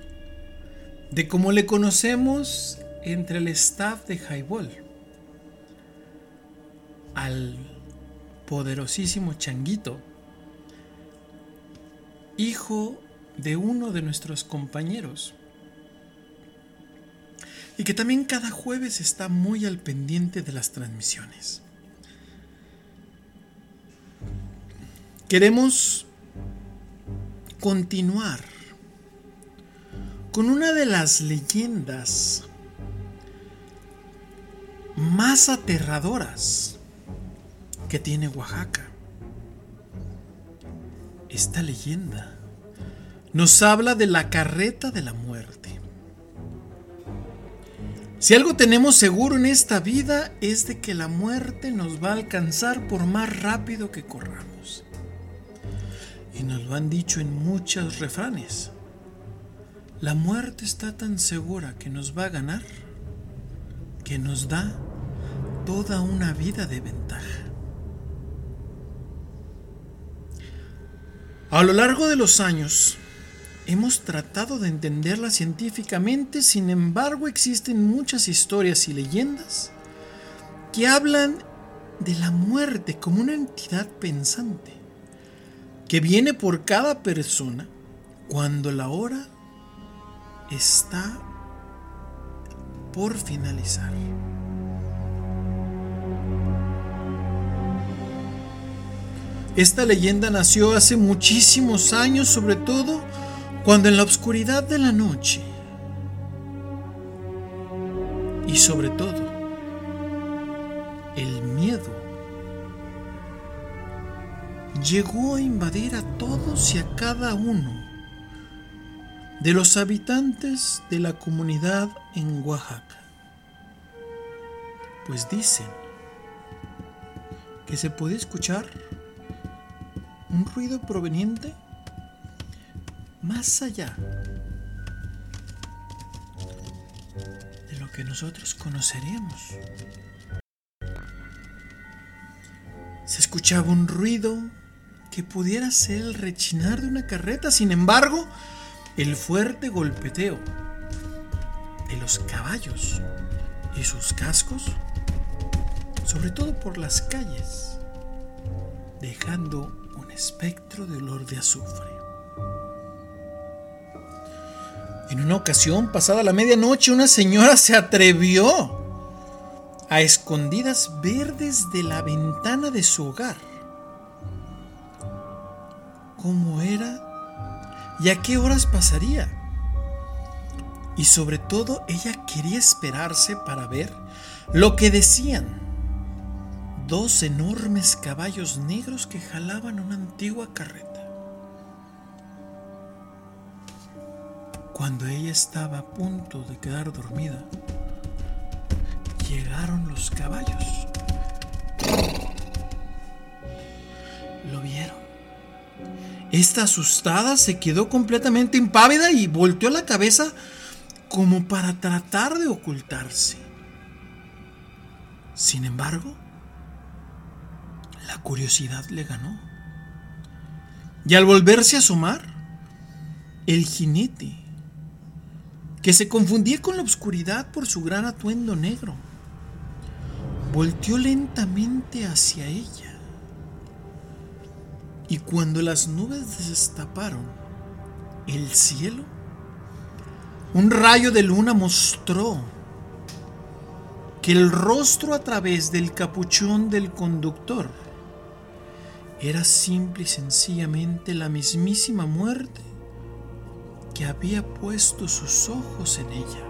de cómo le conocemos entre el staff de Highball al poderosísimo Changuito, hijo de uno de nuestros compañeros, y que también cada jueves está muy al pendiente de las transmisiones. Queremos continuar con una de las leyendas más aterradoras que tiene Oaxaca. Esta leyenda nos habla de la carreta de la muerte. Si algo tenemos seguro en esta vida es de que la muerte nos va a alcanzar por más rápido que corramos. Y nos lo han dicho en muchos refranes. La muerte está tan segura que nos va a ganar que nos da toda una vida de ventaja. A lo largo de los años hemos tratado de entenderla científicamente, sin embargo existen muchas historias y leyendas que hablan de la muerte como una entidad pensante que viene por cada persona cuando la hora está por finalizar. Esta leyenda nació hace muchísimos años, sobre todo Cuando en la oscuridad de la noche y sobre todo llegó a invadir a todos y a cada uno de los habitantes de la comunidad en Oaxaca. Pues dicen que se puede escuchar un ruido proveniente más allá de lo que nosotros conoceremos. Se escuchaba un ruido que pudiera ser el rechinar de una carreta, sin embargo, el fuerte golpeteo de los caballos y sus cascos, sobre todo por las calles, dejando un espectro de olor de azufre. En una ocasión, pasada la medianoche, una señora se atrevió a escondidas verdes de la ventana de su hogar. ¿Cómo era? ¿Y a qué horas pasaría? Y sobre todo ella quería esperarse para ver lo que decían dos enormes caballos negros que jalaban una antigua carreta. Cuando ella estaba a punto de quedar dormida, llegaron los caballos. Lo vieron. Esta asustada se quedó completamente impávida y volteó la cabeza como para tratar de ocultarse. Sin embargo, la curiosidad le ganó. Y al volverse a asomar, el jinete que se confundía con la oscuridad por su gran atuendo negro. Volteó lentamente hacia ella. Y cuando las nubes destaparon el cielo, un rayo de luna mostró que el rostro a través del capuchón del conductor era simple y sencillamente la mismísima muerte que había puesto sus ojos en ella.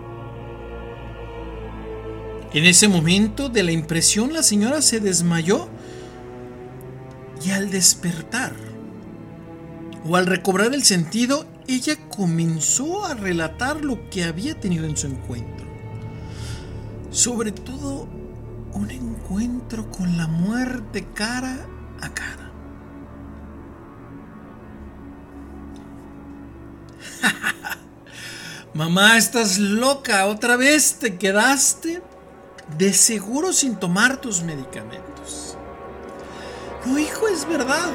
En ese momento de la impresión la señora se desmayó y al despertar o al recobrar el sentido, ella comenzó a relatar lo que había tenido en su encuentro. Sobre todo un encuentro con la muerte cara a cara. Mamá, estás loca, otra vez te quedaste de seguro sin tomar tus medicamentos. Hijo, es verdad.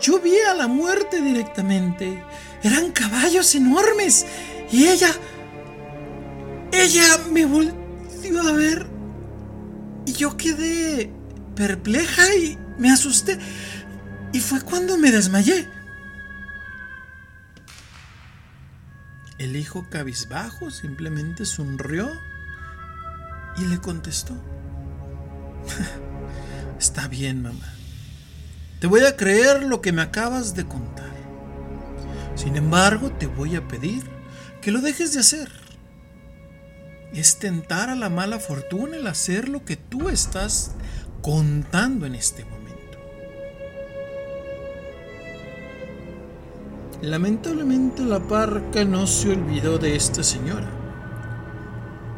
Yo vi a la muerte directamente. Eran caballos enormes. Y ella... Ella me volvió a ver. Y yo quedé perpleja y me asusté. Y fue cuando me desmayé. El hijo cabizbajo simplemente sonrió y le contestó. Está bien, mamá. Te voy a creer lo que me acabas de contar. Sin embargo, te voy a pedir que lo dejes de hacer. Es tentar a la mala fortuna el hacer lo que tú estás contando en este momento. Lamentablemente la parca no se olvidó de esta señora,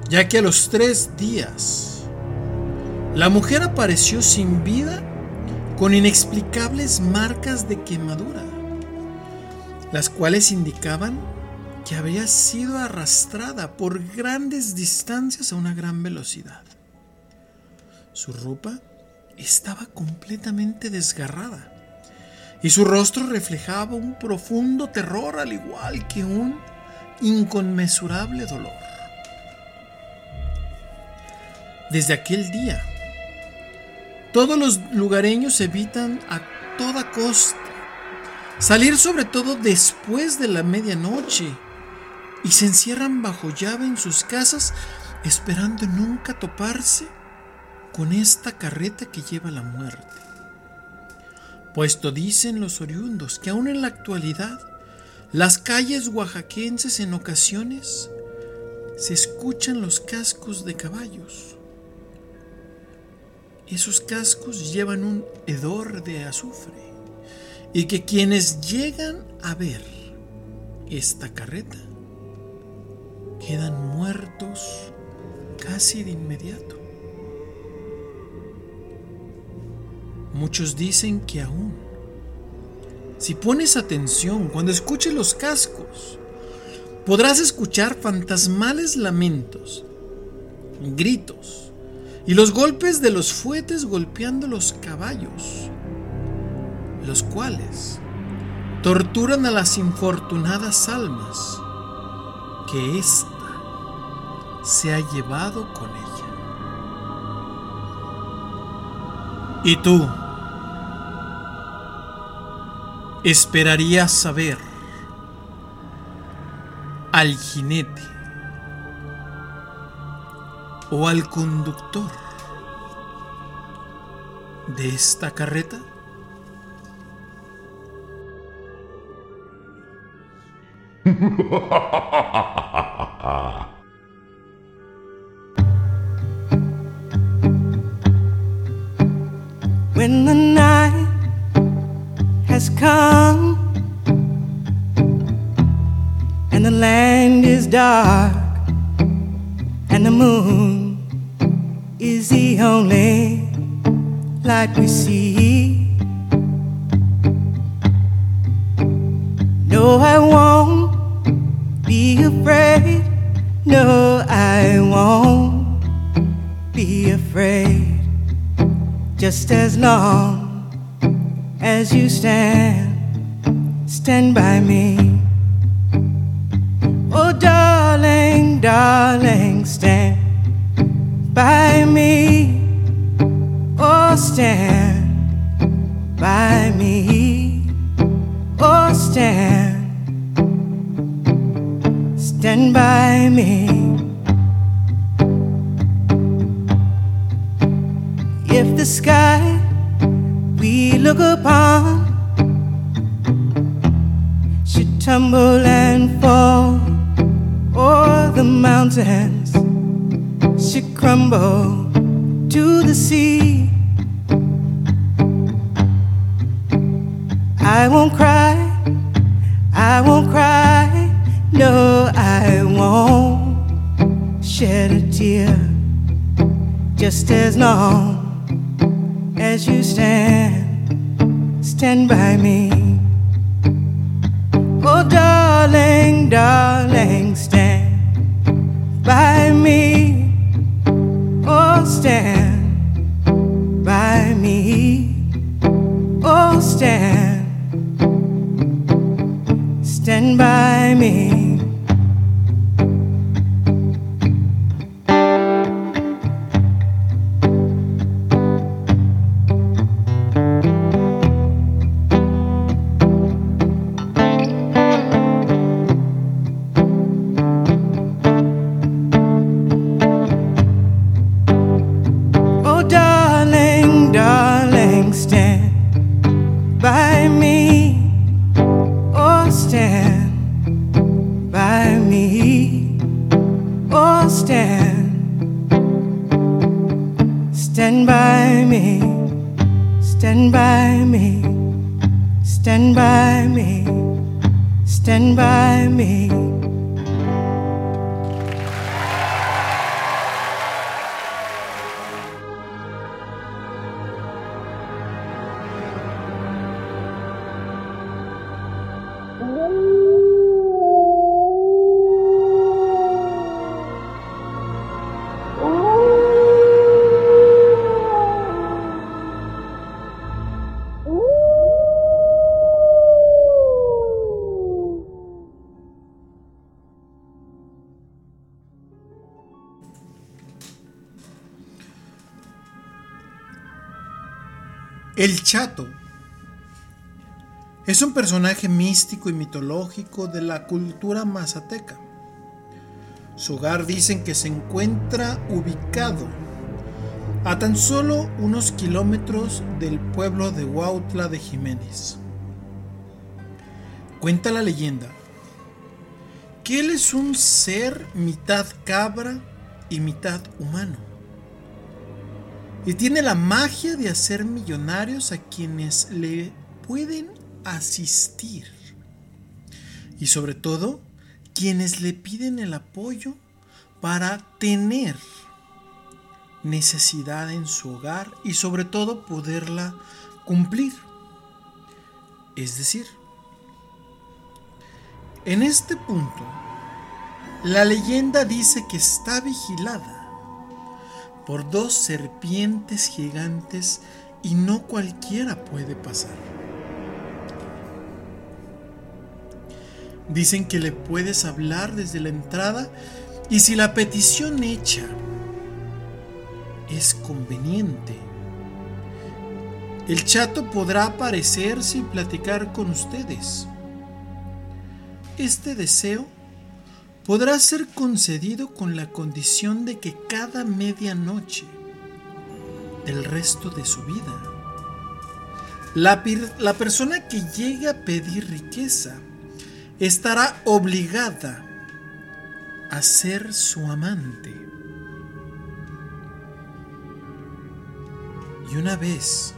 ya que a los tres días la mujer apareció sin vida con inexplicables marcas de quemadura, las cuales indicaban que había sido arrastrada por grandes distancias a una gran velocidad. Su ropa estaba completamente desgarrada y su rostro reflejaba un profundo terror al igual que un inconmensurable dolor. Desde aquel día, todos los lugareños evitan a toda costa salir sobre todo después de la medianoche y se encierran bajo llave en sus casas esperando nunca toparse con esta carreta que lleva la muerte puesto dicen los oriundos que aún en la actualidad Las calles oaxaquenses en ocasiones se escuchan los cascos de caballos. Esos cascos llevan un hedor de azufre y que quienes llegan a ver esta carreta quedan muertos casi de inmediato. Muchos dicen que aún, si pones atención cuando escuches los cascos, podrás escuchar fantasmales lamentos, gritos y los golpes de los fuetes golpeando los caballos, los cuales torturan a las infortunadas almas que ésta se ha llevado con ella. ¿Y tú? Esperarías saber al jinete o al conductor de esta carreta? When the night has come and the land is dark and the moon is the only light we see. No, I won't be afraid. No, I won't be afraid. Just as long as you stand, stand by me. Oh, darling, darling, stand by me. Oh, stand by me. Oh, stand, stand by me. If the sky we look upon should tumble and fall, or the mountains should crumble to the sea. I won't cry, I won't cry, no, I won't shed a tear just as long as you stand, stand by me. Oh, darling, darling, stand by me. Yeah. El Chato es un personaje místico y mitológico de la cultura mazateca. Su hogar dicen que se encuentra ubicado a tan solo unos kilómetros del pueblo de Huautla de Jiménez. Cuenta la leyenda que él es un ser mitad cabra y mitad humano. Y tiene la magia de hacer millonarios a quienes le pueden asistir. Y sobre todo, quienes le piden el apoyo para tener necesidad en su hogar y sobre todo poderla cumplir. Es decir, en este punto, la leyenda dice que está vigilada por dos serpientes gigantes y no cualquiera puede pasar. Dicen que le puedes hablar desde la entrada y si la petición hecha es conveniente, el chato podrá aparecerse y platicar con ustedes. Este deseo podrá ser concedido con la condición de que cada medianoche del resto de su vida, la, la persona que llegue a pedir riqueza estará obligada a ser su amante. Y una vez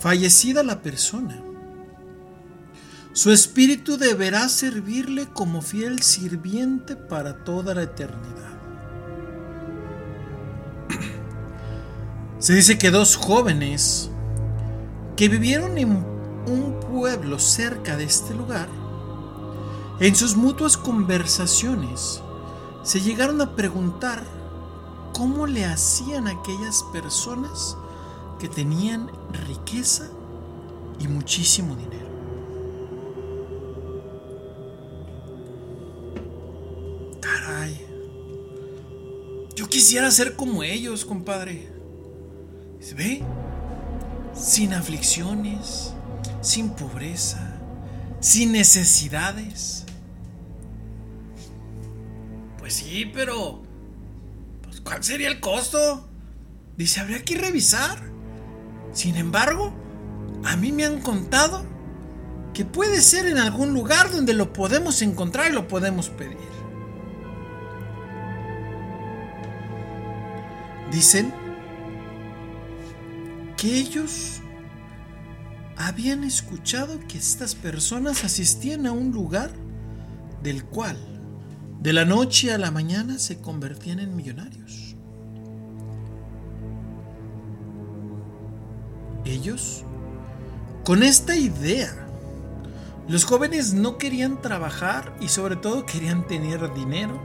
fallecida la persona, su espíritu deberá servirle como fiel sirviente para toda la eternidad. Se dice que dos jóvenes que vivieron en un pueblo cerca de este lugar en sus mutuas conversaciones se llegaron a preguntar cómo le hacían aquellas personas que tenían riqueza y muchísimo dinero. Quisiera ser como ellos, compadre. ¿Se ve? Sin aflicciones, sin pobreza, sin necesidades. Pues sí, pero... Pues, ¿Cuál sería el costo? Dice, habría que revisar. Sin embargo, a mí me han contado que puede ser en algún lugar donde lo podemos encontrar y lo podemos pedir. Dicen que ellos habían escuchado que estas personas asistían a un lugar del cual de la noche a la mañana se convertían en millonarios. Ellos, con esta idea, los jóvenes no querían trabajar y sobre todo querían tener dinero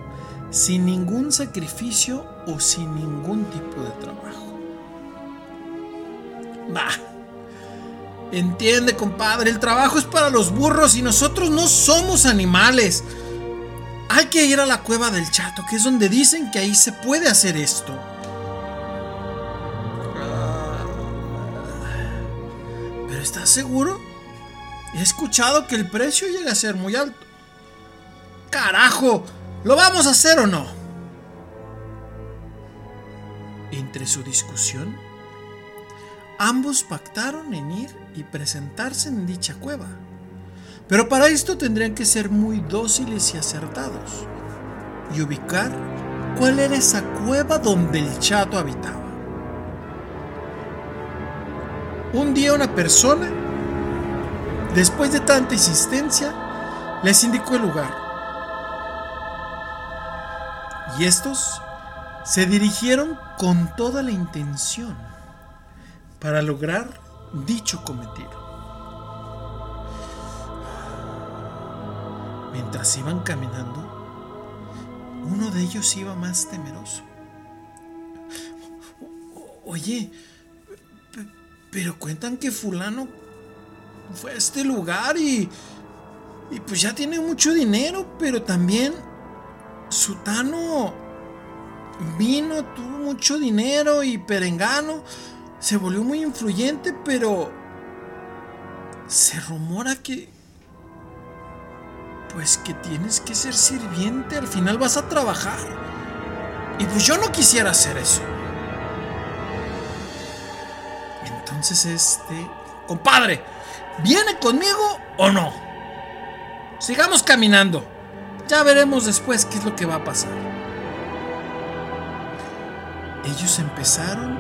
sin ningún sacrificio o sin ningún tipo de trabajo. Bah, entiende compadre, el trabajo es para los burros y nosotros no somos animales. Hay que ir a la cueva del chato, que es donde dicen que ahí se puede hacer esto. ¿Pero estás seguro? He escuchado que el precio llega a ser muy alto. ¡Carajo! ¿Lo vamos a hacer o no? Entre su discusión, ambos pactaron en ir y presentarse en dicha cueva. Pero para esto tendrían que ser muy dóciles y acertados y ubicar cuál era esa cueva donde el chato habitaba. Un día una persona, después de tanta insistencia, les indicó el lugar. Y estos se dirigieron con toda la intención para lograr dicho cometido. Mientras iban caminando, uno de ellos iba más temeroso. Oye, pero cuentan que fulano fue a este lugar y, y pues ya tiene mucho dinero, pero también Sutano vino, tuvo mucho dinero y Perengano se volvió muy influyente, pero se rumora que, pues que tienes que ser sirviente, al final vas a trabajar. Y pues yo no quisiera hacer eso. Entonces este, compadre, ¿viene conmigo o no? Sigamos caminando. Ya veremos después qué es lo que va a pasar. Ellos empezaron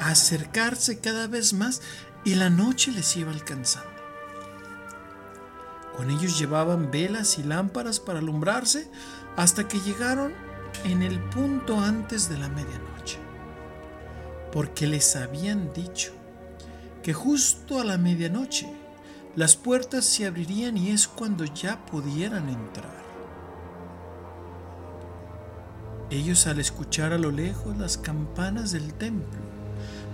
a acercarse cada vez más y la noche les iba alcanzando. Con ellos llevaban velas y lámparas para alumbrarse hasta que llegaron en el punto antes de la medianoche. Porque les habían dicho que justo a la medianoche las puertas se abrirían y es cuando ya pudieran entrar. Ellos al escuchar a lo lejos las campanas del templo,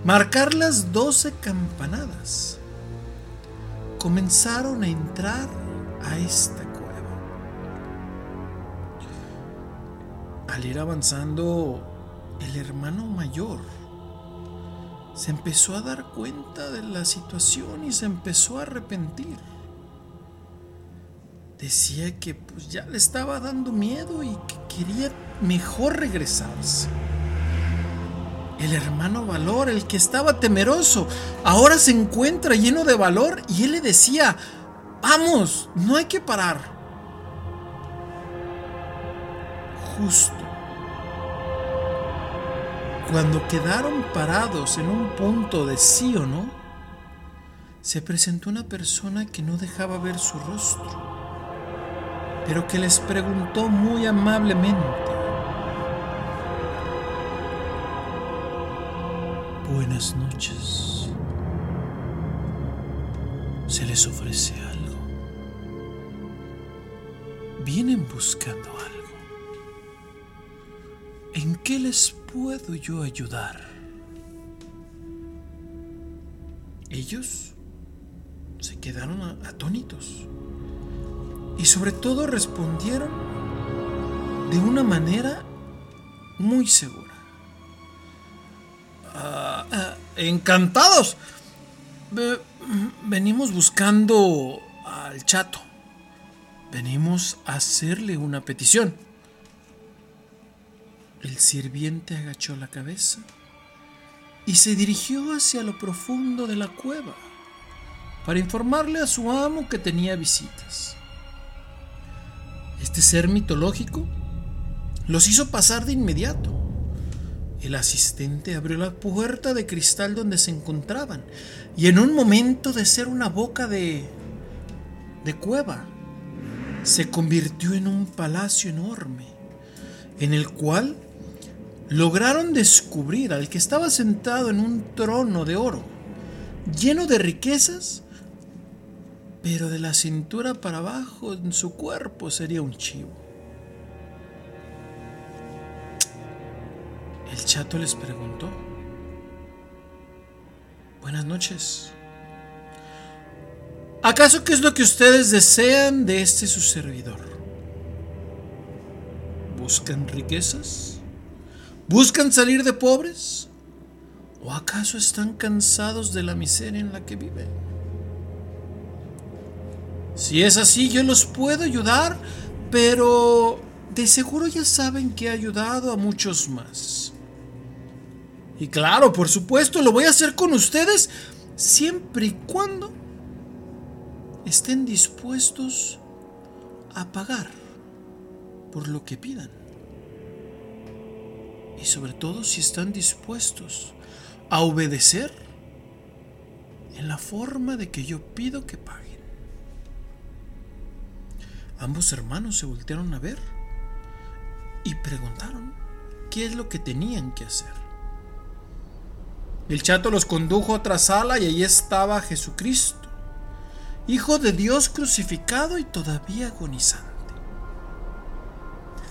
marcar las doce campanadas, comenzaron a entrar a esta cueva. Al ir avanzando, el hermano mayor se empezó a dar cuenta de la situación y se empezó a arrepentir. Decía que pues ya le estaba dando miedo y que quería mejor regresarse. El hermano Valor, el que estaba temeroso, ahora se encuentra lleno de valor y él le decía, vamos, no hay que parar. Justo. Cuando quedaron parados en un punto de sí o no, se presentó una persona que no dejaba ver su rostro pero que les preguntó muy amablemente, Buenas noches. ¿Se les ofrece algo? ¿Vienen buscando algo? ¿En qué les puedo yo ayudar? Ellos se quedaron atónitos y sobre todo respondieron de una manera muy segura. Ah, ah, encantados. venimos buscando al chato. Venimos a hacerle una petición. El sirviente agachó la cabeza y se dirigió hacia lo profundo de la cueva para informarle a su amo que tenía visitas. Este ser mitológico los hizo pasar de inmediato. El asistente abrió la puerta de cristal donde se encontraban y en un momento de ser una boca de de cueva se convirtió en un palacio enorme en el cual lograron descubrir al que estaba sentado en un trono de oro lleno de riquezas pero de la cintura para abajo en su cuerpo sería un chivo. El chato les preguntó, Buenas noches. ¿Acaso qué es lo que ustedes desean de este su servidor? ¿Buscan riquezas? ¿Buscan salir de pobres? ¿O acaso están cansados de la miseria en la que viven? Si es así, yo los puedo ayudar, pero de seguro ya saben que he ayudado a muchos más. Y claro, por supuesto, lo voy a hacer con ustedes siempre y cuando estén dispuestos a pagar por lo que pidan. Y sobre todo si están dispuestos a obedecer en la forma de que yo pido que paguen. Ambos hermanos se voltearon a ver y preguntaron qué es lo que tenían que hacer. El chato los condujo a otra sala y allí estaba Jesucristo, Hijo de Dios crucificado y todavía agonizante.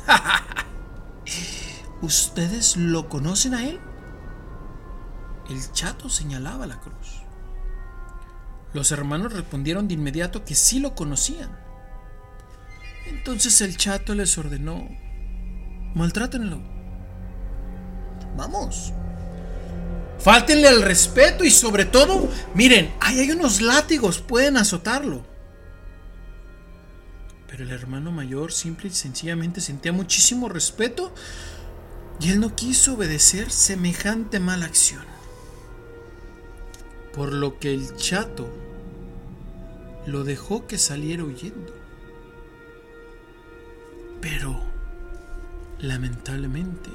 ¿Ustedes lo conocen a él? El chato señalaba la cruz. Los hermanos respondieron de inmediato que sí lo conocían. Entonces el chato les ordenó, maltrátenlo. Vamos. Fáltenle al respeto y sobre todo, miren, ahí hay unos látigos, pueden azotarlo. Pero el hermano mayor simple y sencillamente sentía muchísimo respeto y él no quiso obedecer semejante mala acción. Por lo que el chato lo dejó que saliera huyendo. Pero, lamentablemente,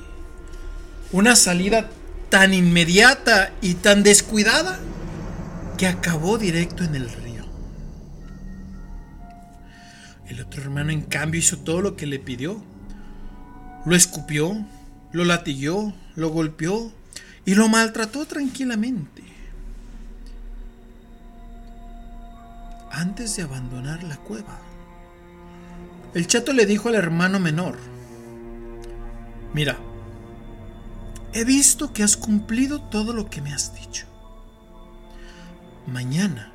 una salida tan inmediata y tan descuidada que acabó directo en el río. El otro hermano, en cambio, hizo todo lo que le pidió. Lo escupió, lo latilló, lo golpeó y lo maltrató tranquilamente. Antes de abandonar la cueva, el chato le dijo al hermano menor, mira, he visto que has cumplido todo lo que me has dicho. Mañana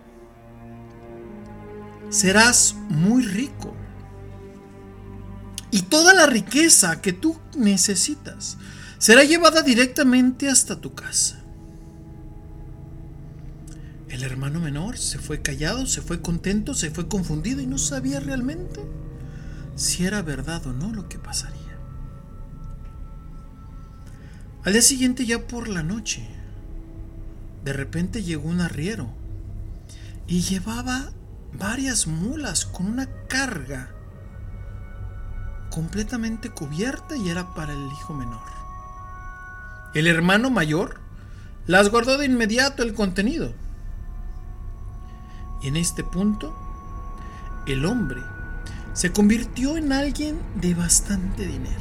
serás muy rico. Y toda la riqueza que tú necesitas será llevada directamente hasta tu casa. El hermano menor se fue callado, se fue contento, se fue confundido y no sabía realmente si era verdad o no lo que pasaría. Al día siguiente, ya por la noche, de repente llegó un arriero y llevaba varias mulas con una carga completamente cubierta y era para el hijo menor. El hermano mayor las guardó de inmediato el contenido. Y en este punto, el hombre se convirtió en alguien de bastante dinero.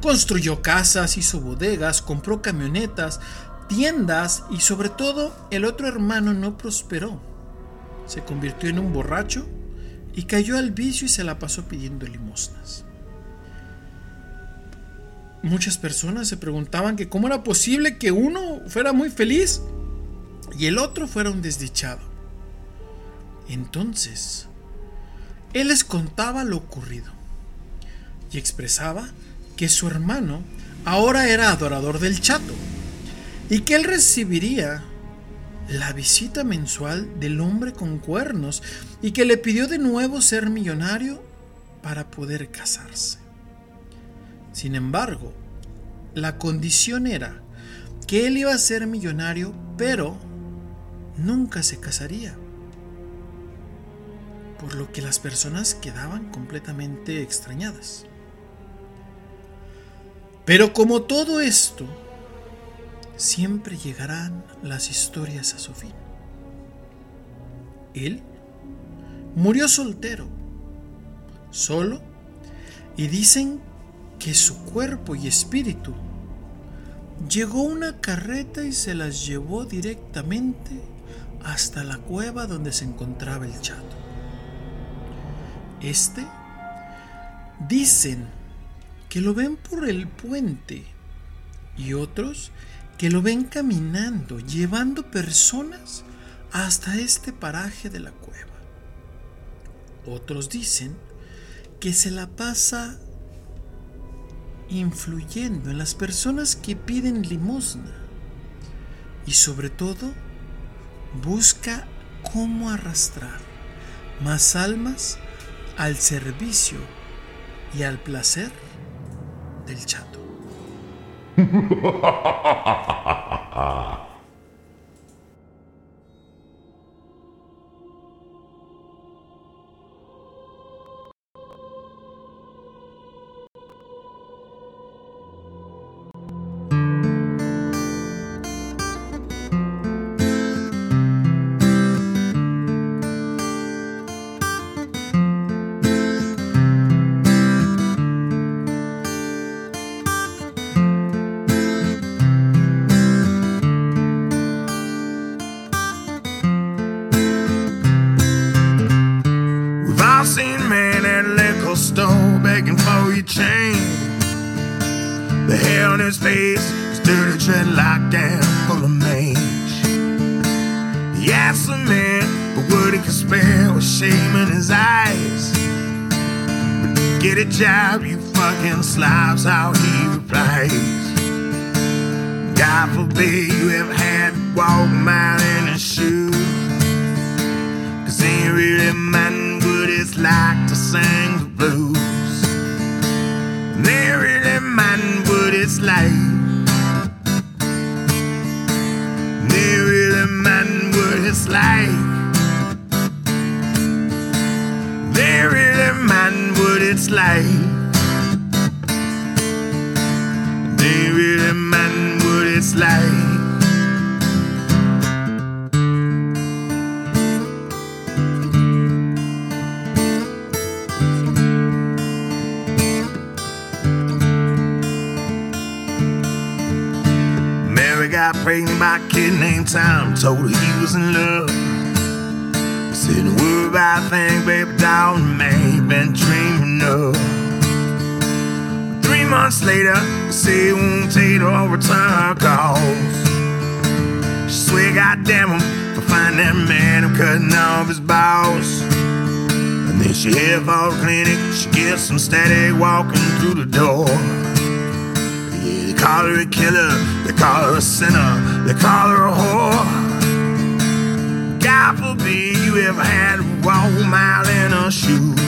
Construyó casas, hizo bodegas, compró camionetas, tiendas y sobre todo el otro hermano no prosperó. Se convirtió en un borracho y cayó al vicio y se la pasó pidiendo limosnas. Muchas personas se preguntaban que cómo era posible que uno fuera muy feliz y el otro fuera un desdichado. Entonces, él les contaba lo ocurrido y expresaba que su hermano ahora era adorador del chato y que él recibiría la visita mensual del hombre con cuernos y que le pidió de nuevo ser millonario para poder casarse. Sin embargo, la condición era que él iba a ser millonario, pero nunca se casaría. Por lo que las personas quedaban completamente extrañadas. Pero como todo esto, siempre llegarán las historias a su fin. Él murió soltero, solo, y dicen que su cuerpo y espíritu llegó una carreta y se las llevó directamente hasta la cueva donde se encontraba el chato. Este dicen que lo ven por el puente y otros que lo ven caminando, llevando personas hasta este paraje de la cueva. Otros dicen que se la pasa influyendo en las personas que piden limosna y sobre todo busca cómo arrastrar más almas al servicio y al placer del chato. slobs, how he replies. God forbid you ever had to walk a mile in his shoes. Cause ain't really man what it's like to sing the blues. And ain't really man what it's like. Ain't really man what it's like. They really man what it's like. Pregnant by a kid named Tom. Told her he was in love. I Said a word about things, baby, doll, man, been dreaming of. Three months later, they say it won't take or return calls. She swear, goddamn him, for finding that man who cutting off his balls. And then she head for the clinic, she gets some static walking through the door. Call her a killer, they call her a sinner, they call her a whore. God forbid you ever had walk mile in her shoes.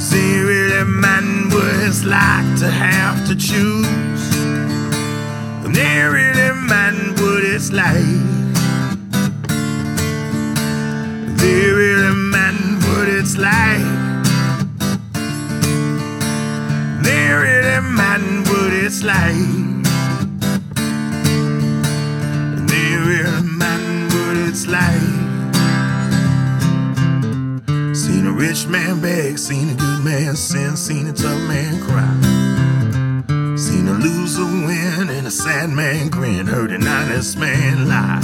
See, really, man, what it's like to have to choose. And they really, man, what it's like. They really, man, what it's like. Really, man, what it's like. Man, what it's like. Seen a rich man beg, seen a good man sin, seen a tough man cry. Seen a loser win and a sad man grin, heard an honest man lie.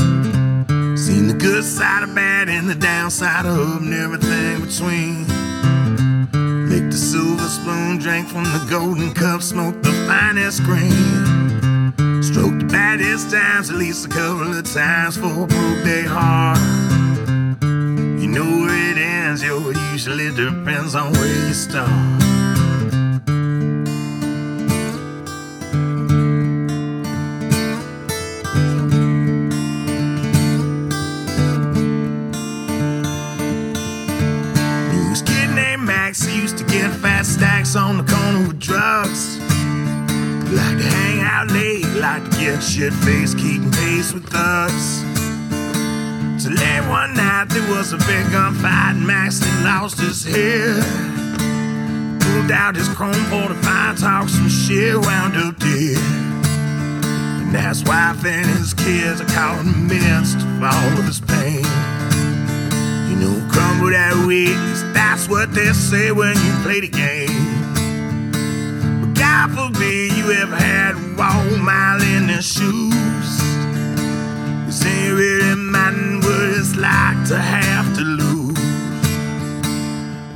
Seen the good side of bad and the downside of and everything between. Licked the silver spoon, drank from the golden cup, smoked the finest grain. Stroked the baddest times at least a couple of times for broke day heart. You know where it ends, yo, it usually depends on where you start. Stacks on the corner with drugs. Like to hang out late, like to get shit faced, keeping pace with thugs. So late one night there was a big gunfight, and Max had lost his head. Pulled out his chrome 45, talked some shit, wound up dead. And that's why and his kids are calling him midst of all of his pain. You know, crumble that weakness, that's what they say when you play the game. Forbid you ever had a mile in their shoes. Cause ain't really man what it's like to have to lose.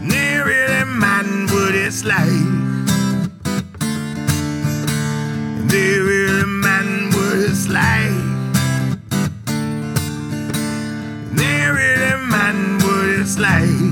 And ain't really man what it's like. And ain't really man what it's like. And ain't really man what it's like.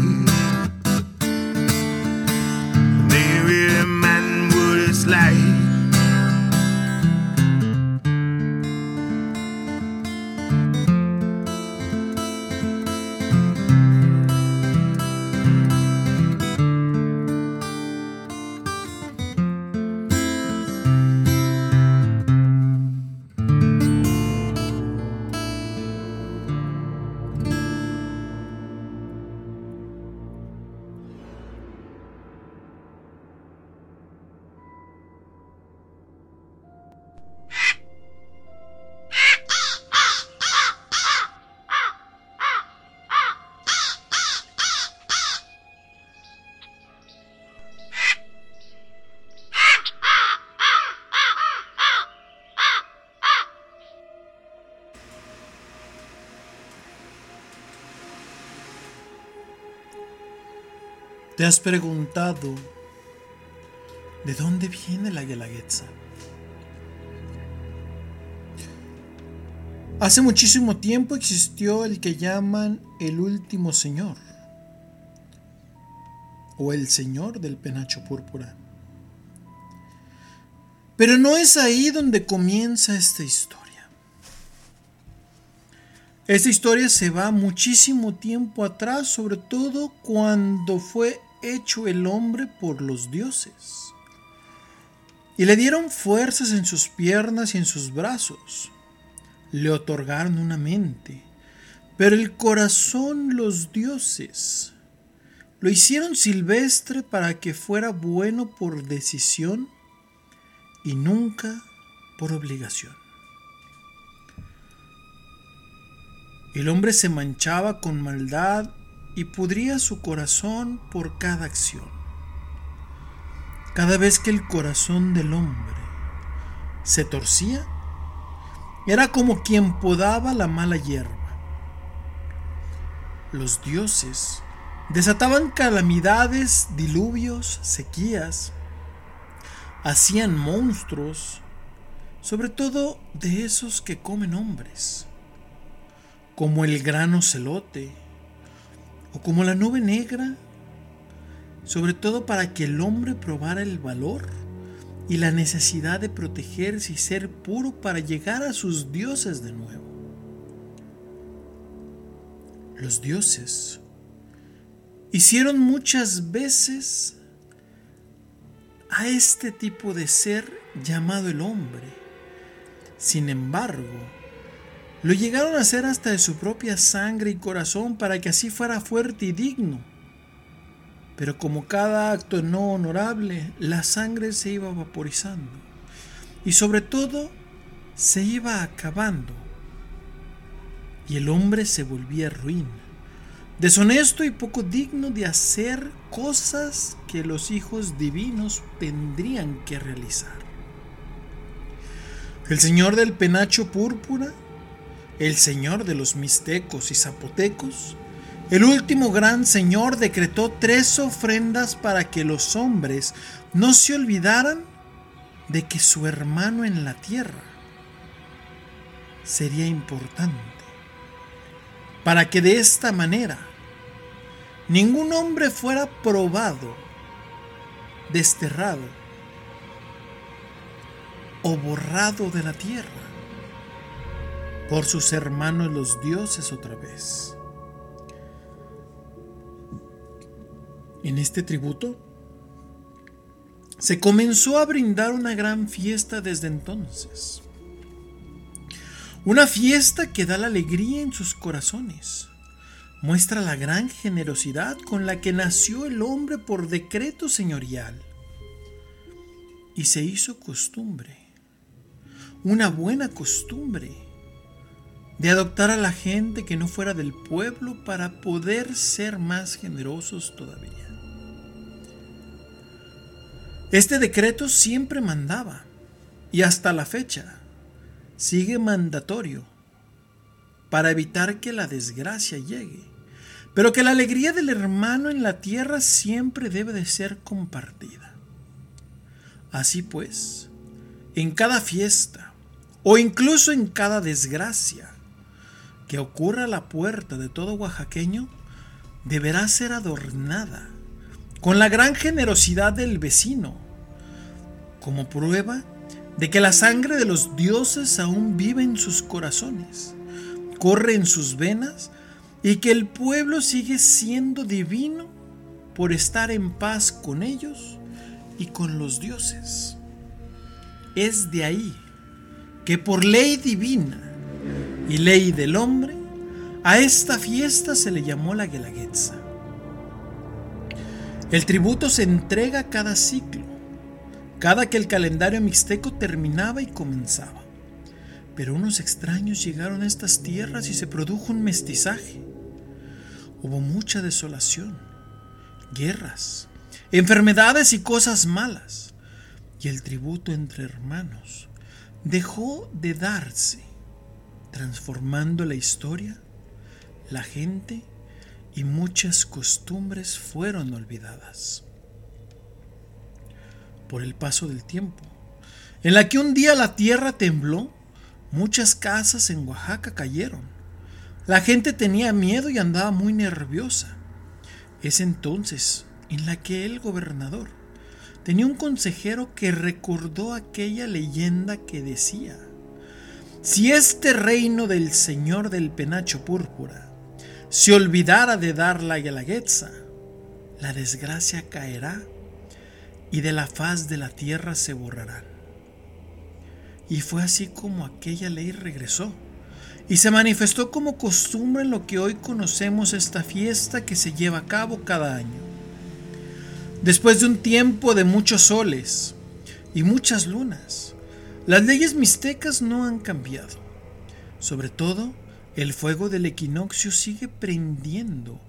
¿Te has preguntado de dónde viene la Guelaguetza? Hace muchísimo tiempo existió el que llaman el último señor o el señor del penacho púrpura. Pero no es ahí donde comienza esta historia. Esta historia se va muchísimo tiempo atrás, sobre todo cuando fue hecho el hombre por los dioses. Y le dieron fuerzas en sus piernas y en sus brazos. Le otorgaron una mente. Pero el corazón los dioses lo hicieron silvestre para que fuera bueno por decisión y nunca por obligación. El hombre se manchaba con maldad y pudría su corazón por cada acción. Cada vez que el corazón del hombre se torcía, era como quien podaba la mala hierba. Los dioses desataban calamidades, diluvios, sequías, hacían monstruos, sobre todo de esos que comen hombres, como el grano celote o como la nube negra, sobre todo para que el hombre probara el valor y la necesidad de protegerse y ser puro para llegar a sus dioses de nuevo. Los dioses hicieron muchas veces a este tipo de ser llamado el hombre. Sin embargo, lo llegaron a hacer hasta de su propia sangre y corazón para que así fuera fuerte y digno. Pero como cada acto no honorable, la sangre se iba vaporizando y sobre todo se iba acabando y el hombre se volvía ruin deshonesto y poco digno de hacer cosas que los hijos divinos tendrían que realizar. El señor del penacho púrpura, el señor de los mixtecos y zapotecos, el último gran señor decretó tres ofrendas para que los hombres no se olvidaran de que su hermano en la tierra sería importante para que de esta manera ningún hombre fuera probado, desterrado o borrado de la tierra por sus hermanos los dioses otra vez. En este tributo se comenzó a brindar una gran fiesta desde entonces. Una fiesta que da la alegría en sus corazones. Muestra la gran generosidad con la que nació el hombre por decreto señorial. Y se hizo costumbre, una buena costumbre, de adoptar a la gente que no fuera del pueblo para poder ser más generosos todavía. Este decreto siempre mandaba, y hasta la fecha, sigue mandatorio para evitar que la desgracia llegue, pero que la alegría del hermano en la tierra siempre debe de ser compartida. Así pues, en cada fiesta o incluso en cada desgracia que ocurra a la puerta de todo oaxaqueño, deberá ser adornada con la gran generosidad del vecino, como prueba de que la sangre de los dioses aún vive en sus corazones, corre en sus venas y que el pueblo sigue siendo divino por estar en paz con ellos y con los dioses. Es de ahí que por ley divina y ley del hombre, a esta fiesta se le llamó la Guelaguetza. El tributo se entrega cada ciclo cada que el calendario mixteco terminaba y comenzaba. Pero unos extraños llegaron a estas tierras y se produjo un mestizaje. Hubo mucha desolación, guerras, enfermedades y cosas malas. Y el tributo entre hermanos dejó de darse, transformando la historia, la gente y muchas costumbres fueron olvidadas por el paso del tiempo, en la que un día la tierra tembló, muchas casas en Oaxaca cayeron. La gente tenía miedo y andaba muy nerviosa. Es entonces en la que el gobernador tenía un consejero que recordó aquella leyenda que decía, si este reino del Señor del penacho púrpura se olvidara de dar la guelaguetza, la desgracia caerá y de la faz de la tierra se borrarán. Y fue así como aquella ley regresó y se manifestó como costumbre en lo que hoy conocemos esta fiesta que se lleva a cabo cada año. Después de un tiempo de muchos soles y muchas lunas, las leyes mixtecas no han cambiado. Sobre todo, el fuego del equinoccio sigue prendiendo.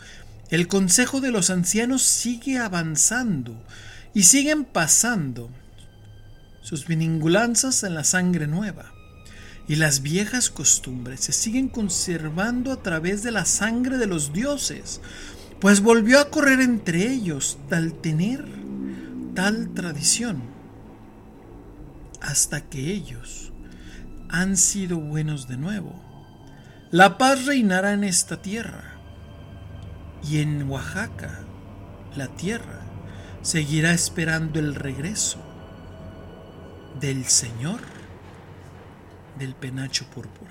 El consejo de los ancianos sigue avanzando y siguen pasando sus viningulanzas en la sangre nueva. Y las viejas costumbres se siguen conservando a través de la sangre de los dioses, pues volvió a correr entre ellos tal tener, tal tradición hasta que ellos han sido buenos de nuevo. La paz reinará en esta tierra y en Oaxaca la tierra seguirá esperando el regreso del Señor del penacho púrpura.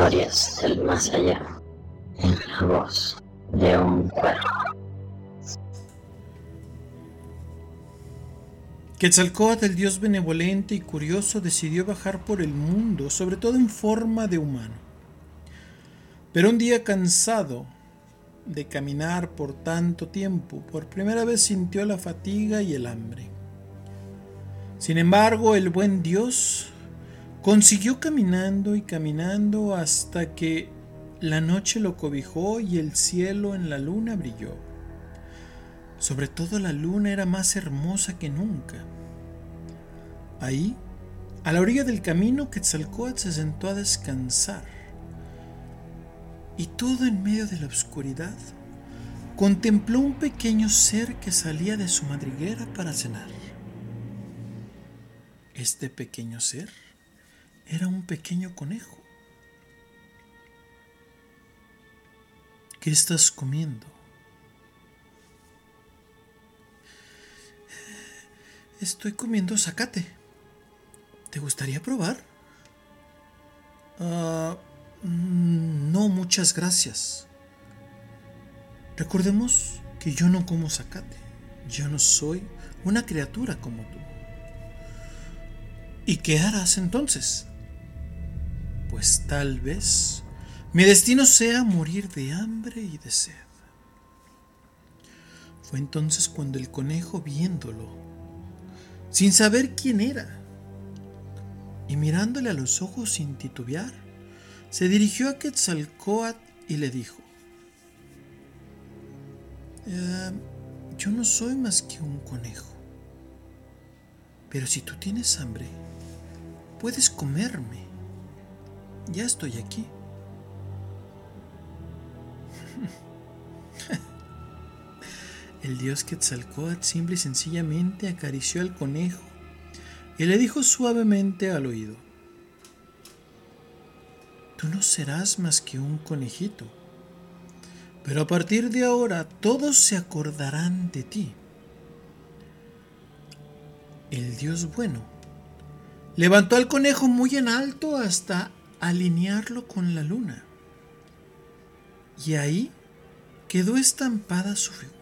Historias del más allá en la voz de un cuervo. Quetzalcóatl, el dios benevolente y curioso, decidió bajar por el mundo, sobre todo en forma de humano. Pero un día cansado de caminar por tanto tiempo, por primera vez sintió la fatiga y el hambre. Sin embargo, el buen Dios consiguió caminando y caminando hasta que la noche lo cobijó y el cielo en la luna brilló. Sobre todo la luna era más hermosa que nunca. Ahí, a la orilla del camino, Quetzalcóatl se sentó a descansar. Y todo en medio de la oscuridad, contempló un pequeño ser que salía de su madriguera para cenar. Este pequeño ser era un pequeño conejo. ¿Qué estás comiendo? Estoy comiendo zacate. ¿Te gustaría probar? Ah, mm, no, muchas gracias. Recordemos que yo no como zacate. Yo no soy una criatura como tú. ¿Y qué harás entonces? Pues tal vez mi destino sea morir de hambre y de sed. Fue entonces cuando el conejo, viéndolo, sin saber quién era, y mirándole a los ojos sin titubear, se dirigió a Quetzalcoatl y le dijo, eh, yo no soy más que un conejo, pero si tú tienes hambre, puedes comerme. Ya estoy aquí. El dios Quetzalcóatl simple y sencillamente acarició al conejo y le dijo suavemente al oído, Tú no serás más que un conejito, pero a partir de ahora todos se acordarán de ti. El dios bueno levantó al conejo muy en alto hasta alinearlo con la luna. Y ahí quedó estampada su figura.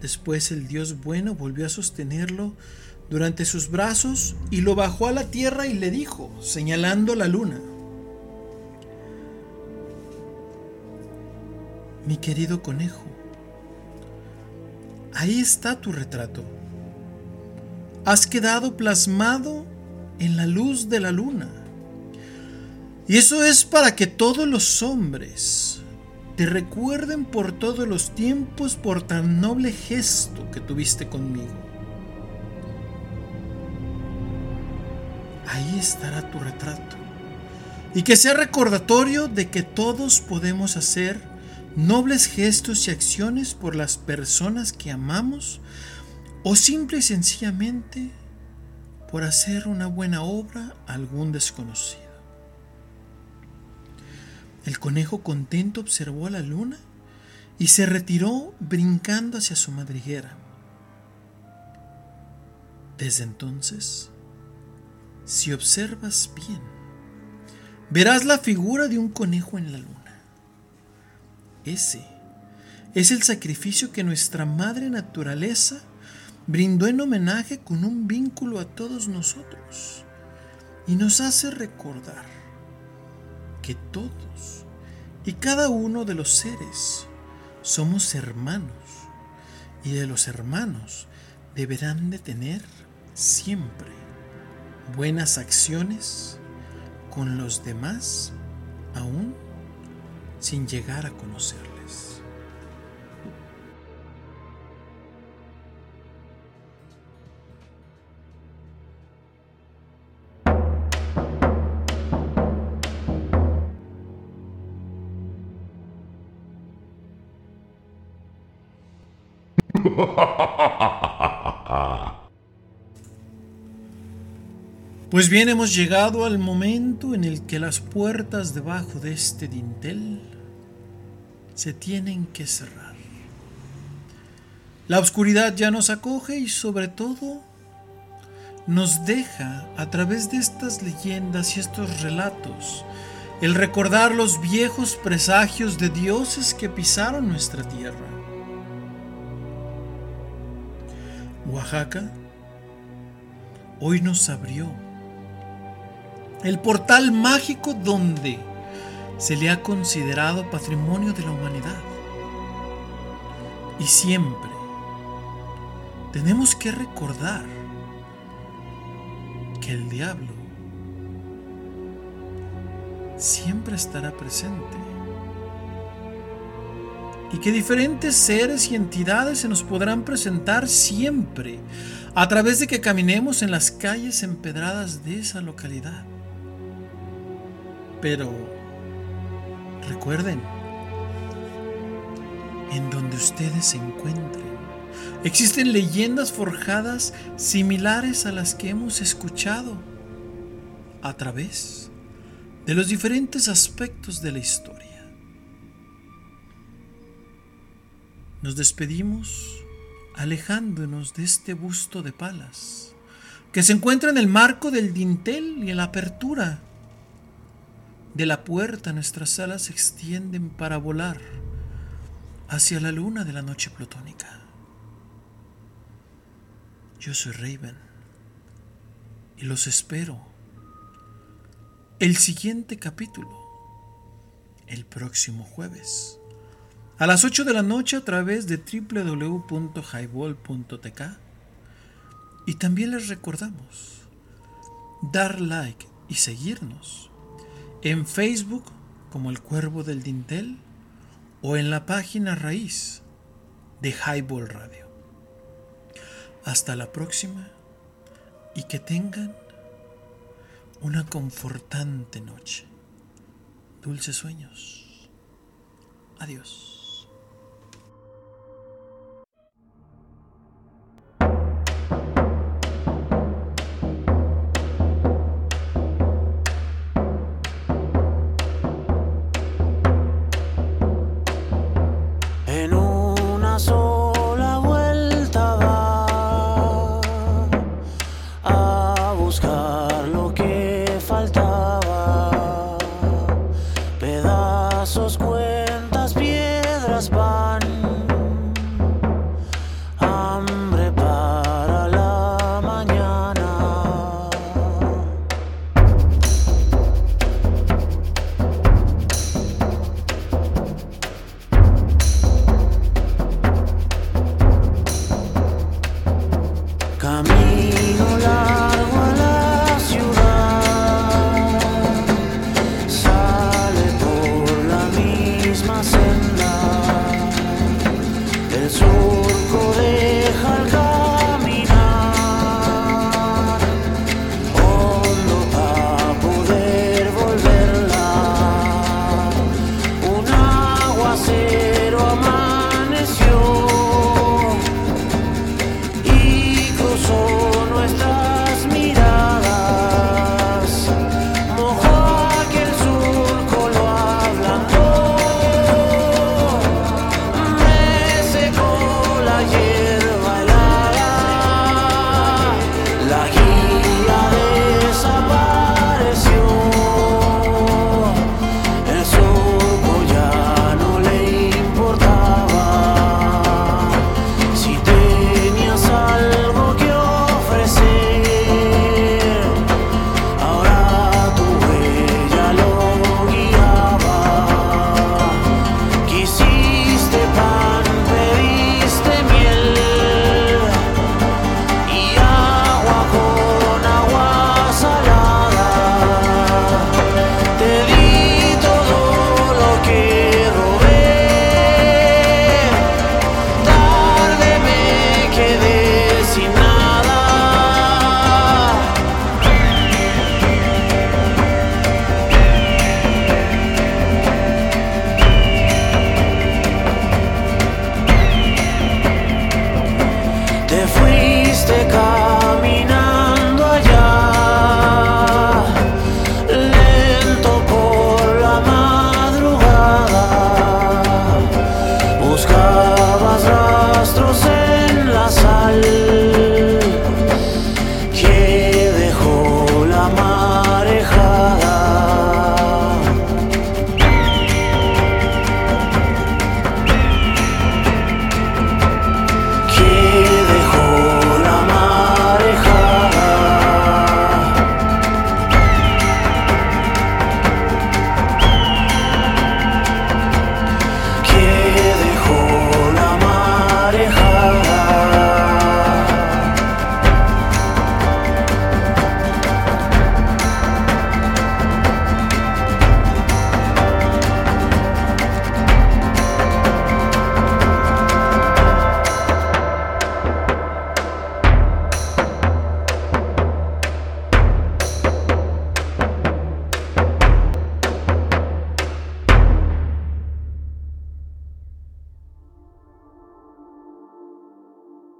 Después el Dios bueno volvió a sostenerlo durante sus brazos y lo bajó a la tierra y le dijo, señalando la luna, mi querido conejo, ahí está tu retrato. Has quedado plasmado en la luz de la luna. Y eso es para que todos los hombres te recuerden por todos los tiempos por tan noble gesto que tuviste conmigo. Ahí estará tu retrato. Y que sea recordatorio de que todos podemos hacer nobles gestos y acciones por las personas que amamos o simple y sencillamente por hacer una buena obra a algún desconocido. El conejo contento observó a la luna y se retiró brincando hacia su madriguera. Desde entonces, si observas bien, verás la figura de un conejo en la luna. Ese es el sacrificio que nuestra madre naturaleza brindó en homenaje con un vínculo a todos nosotros y nos hace recordar que todos y cada uno de los seres somos hermanos y de los hermanos deberán de tener siempre buenas acciones con los demás aún sin llegar a conocerlos. Pues bien, hemos llegado al momento en el que las puertas debajo de este dintel se tienen que cerrar. La oscuridad ya nos acoge y sobre todo nos deja a través de estas leyendas y estos relatos el recordar los viejos presagios de dioses que pisaron nuestra tierra. Oaxaca hoy nos abrió el portal mágico donde se le ha considerado patrimonio de la humanidad. Y siempre tenemos que recordar que el diablo siempre estará presente y que diferentes seres y entidades se nos podrán presentar siempre a través de que caminemos en las calles empedradas de esa localidad. Pero recuerden, en donde ustedes se encuentren, existen leyendas forjadas similares a las que hemos escuchado a través de los diferentes aspectos de la historia. Nos despedimos alejándonos de este busto de palas, que se encuentra en el marco del dintel y en la apertura de la puerta nuestras alas se extienden para volar hacia la luna de la noche plutónica. Yo soy Raven y los espero el siguiente capítulo, el próximo jueves a las 8 de la noche a través de www.highball.tk. Y también les recordamos dar like y seguirnos en Facebook como el Cuervo del Dintel o en la página raíz de Highball Radio. Hasta la próxima y que tengan una confortante noche. Dulces sueños. Adiós.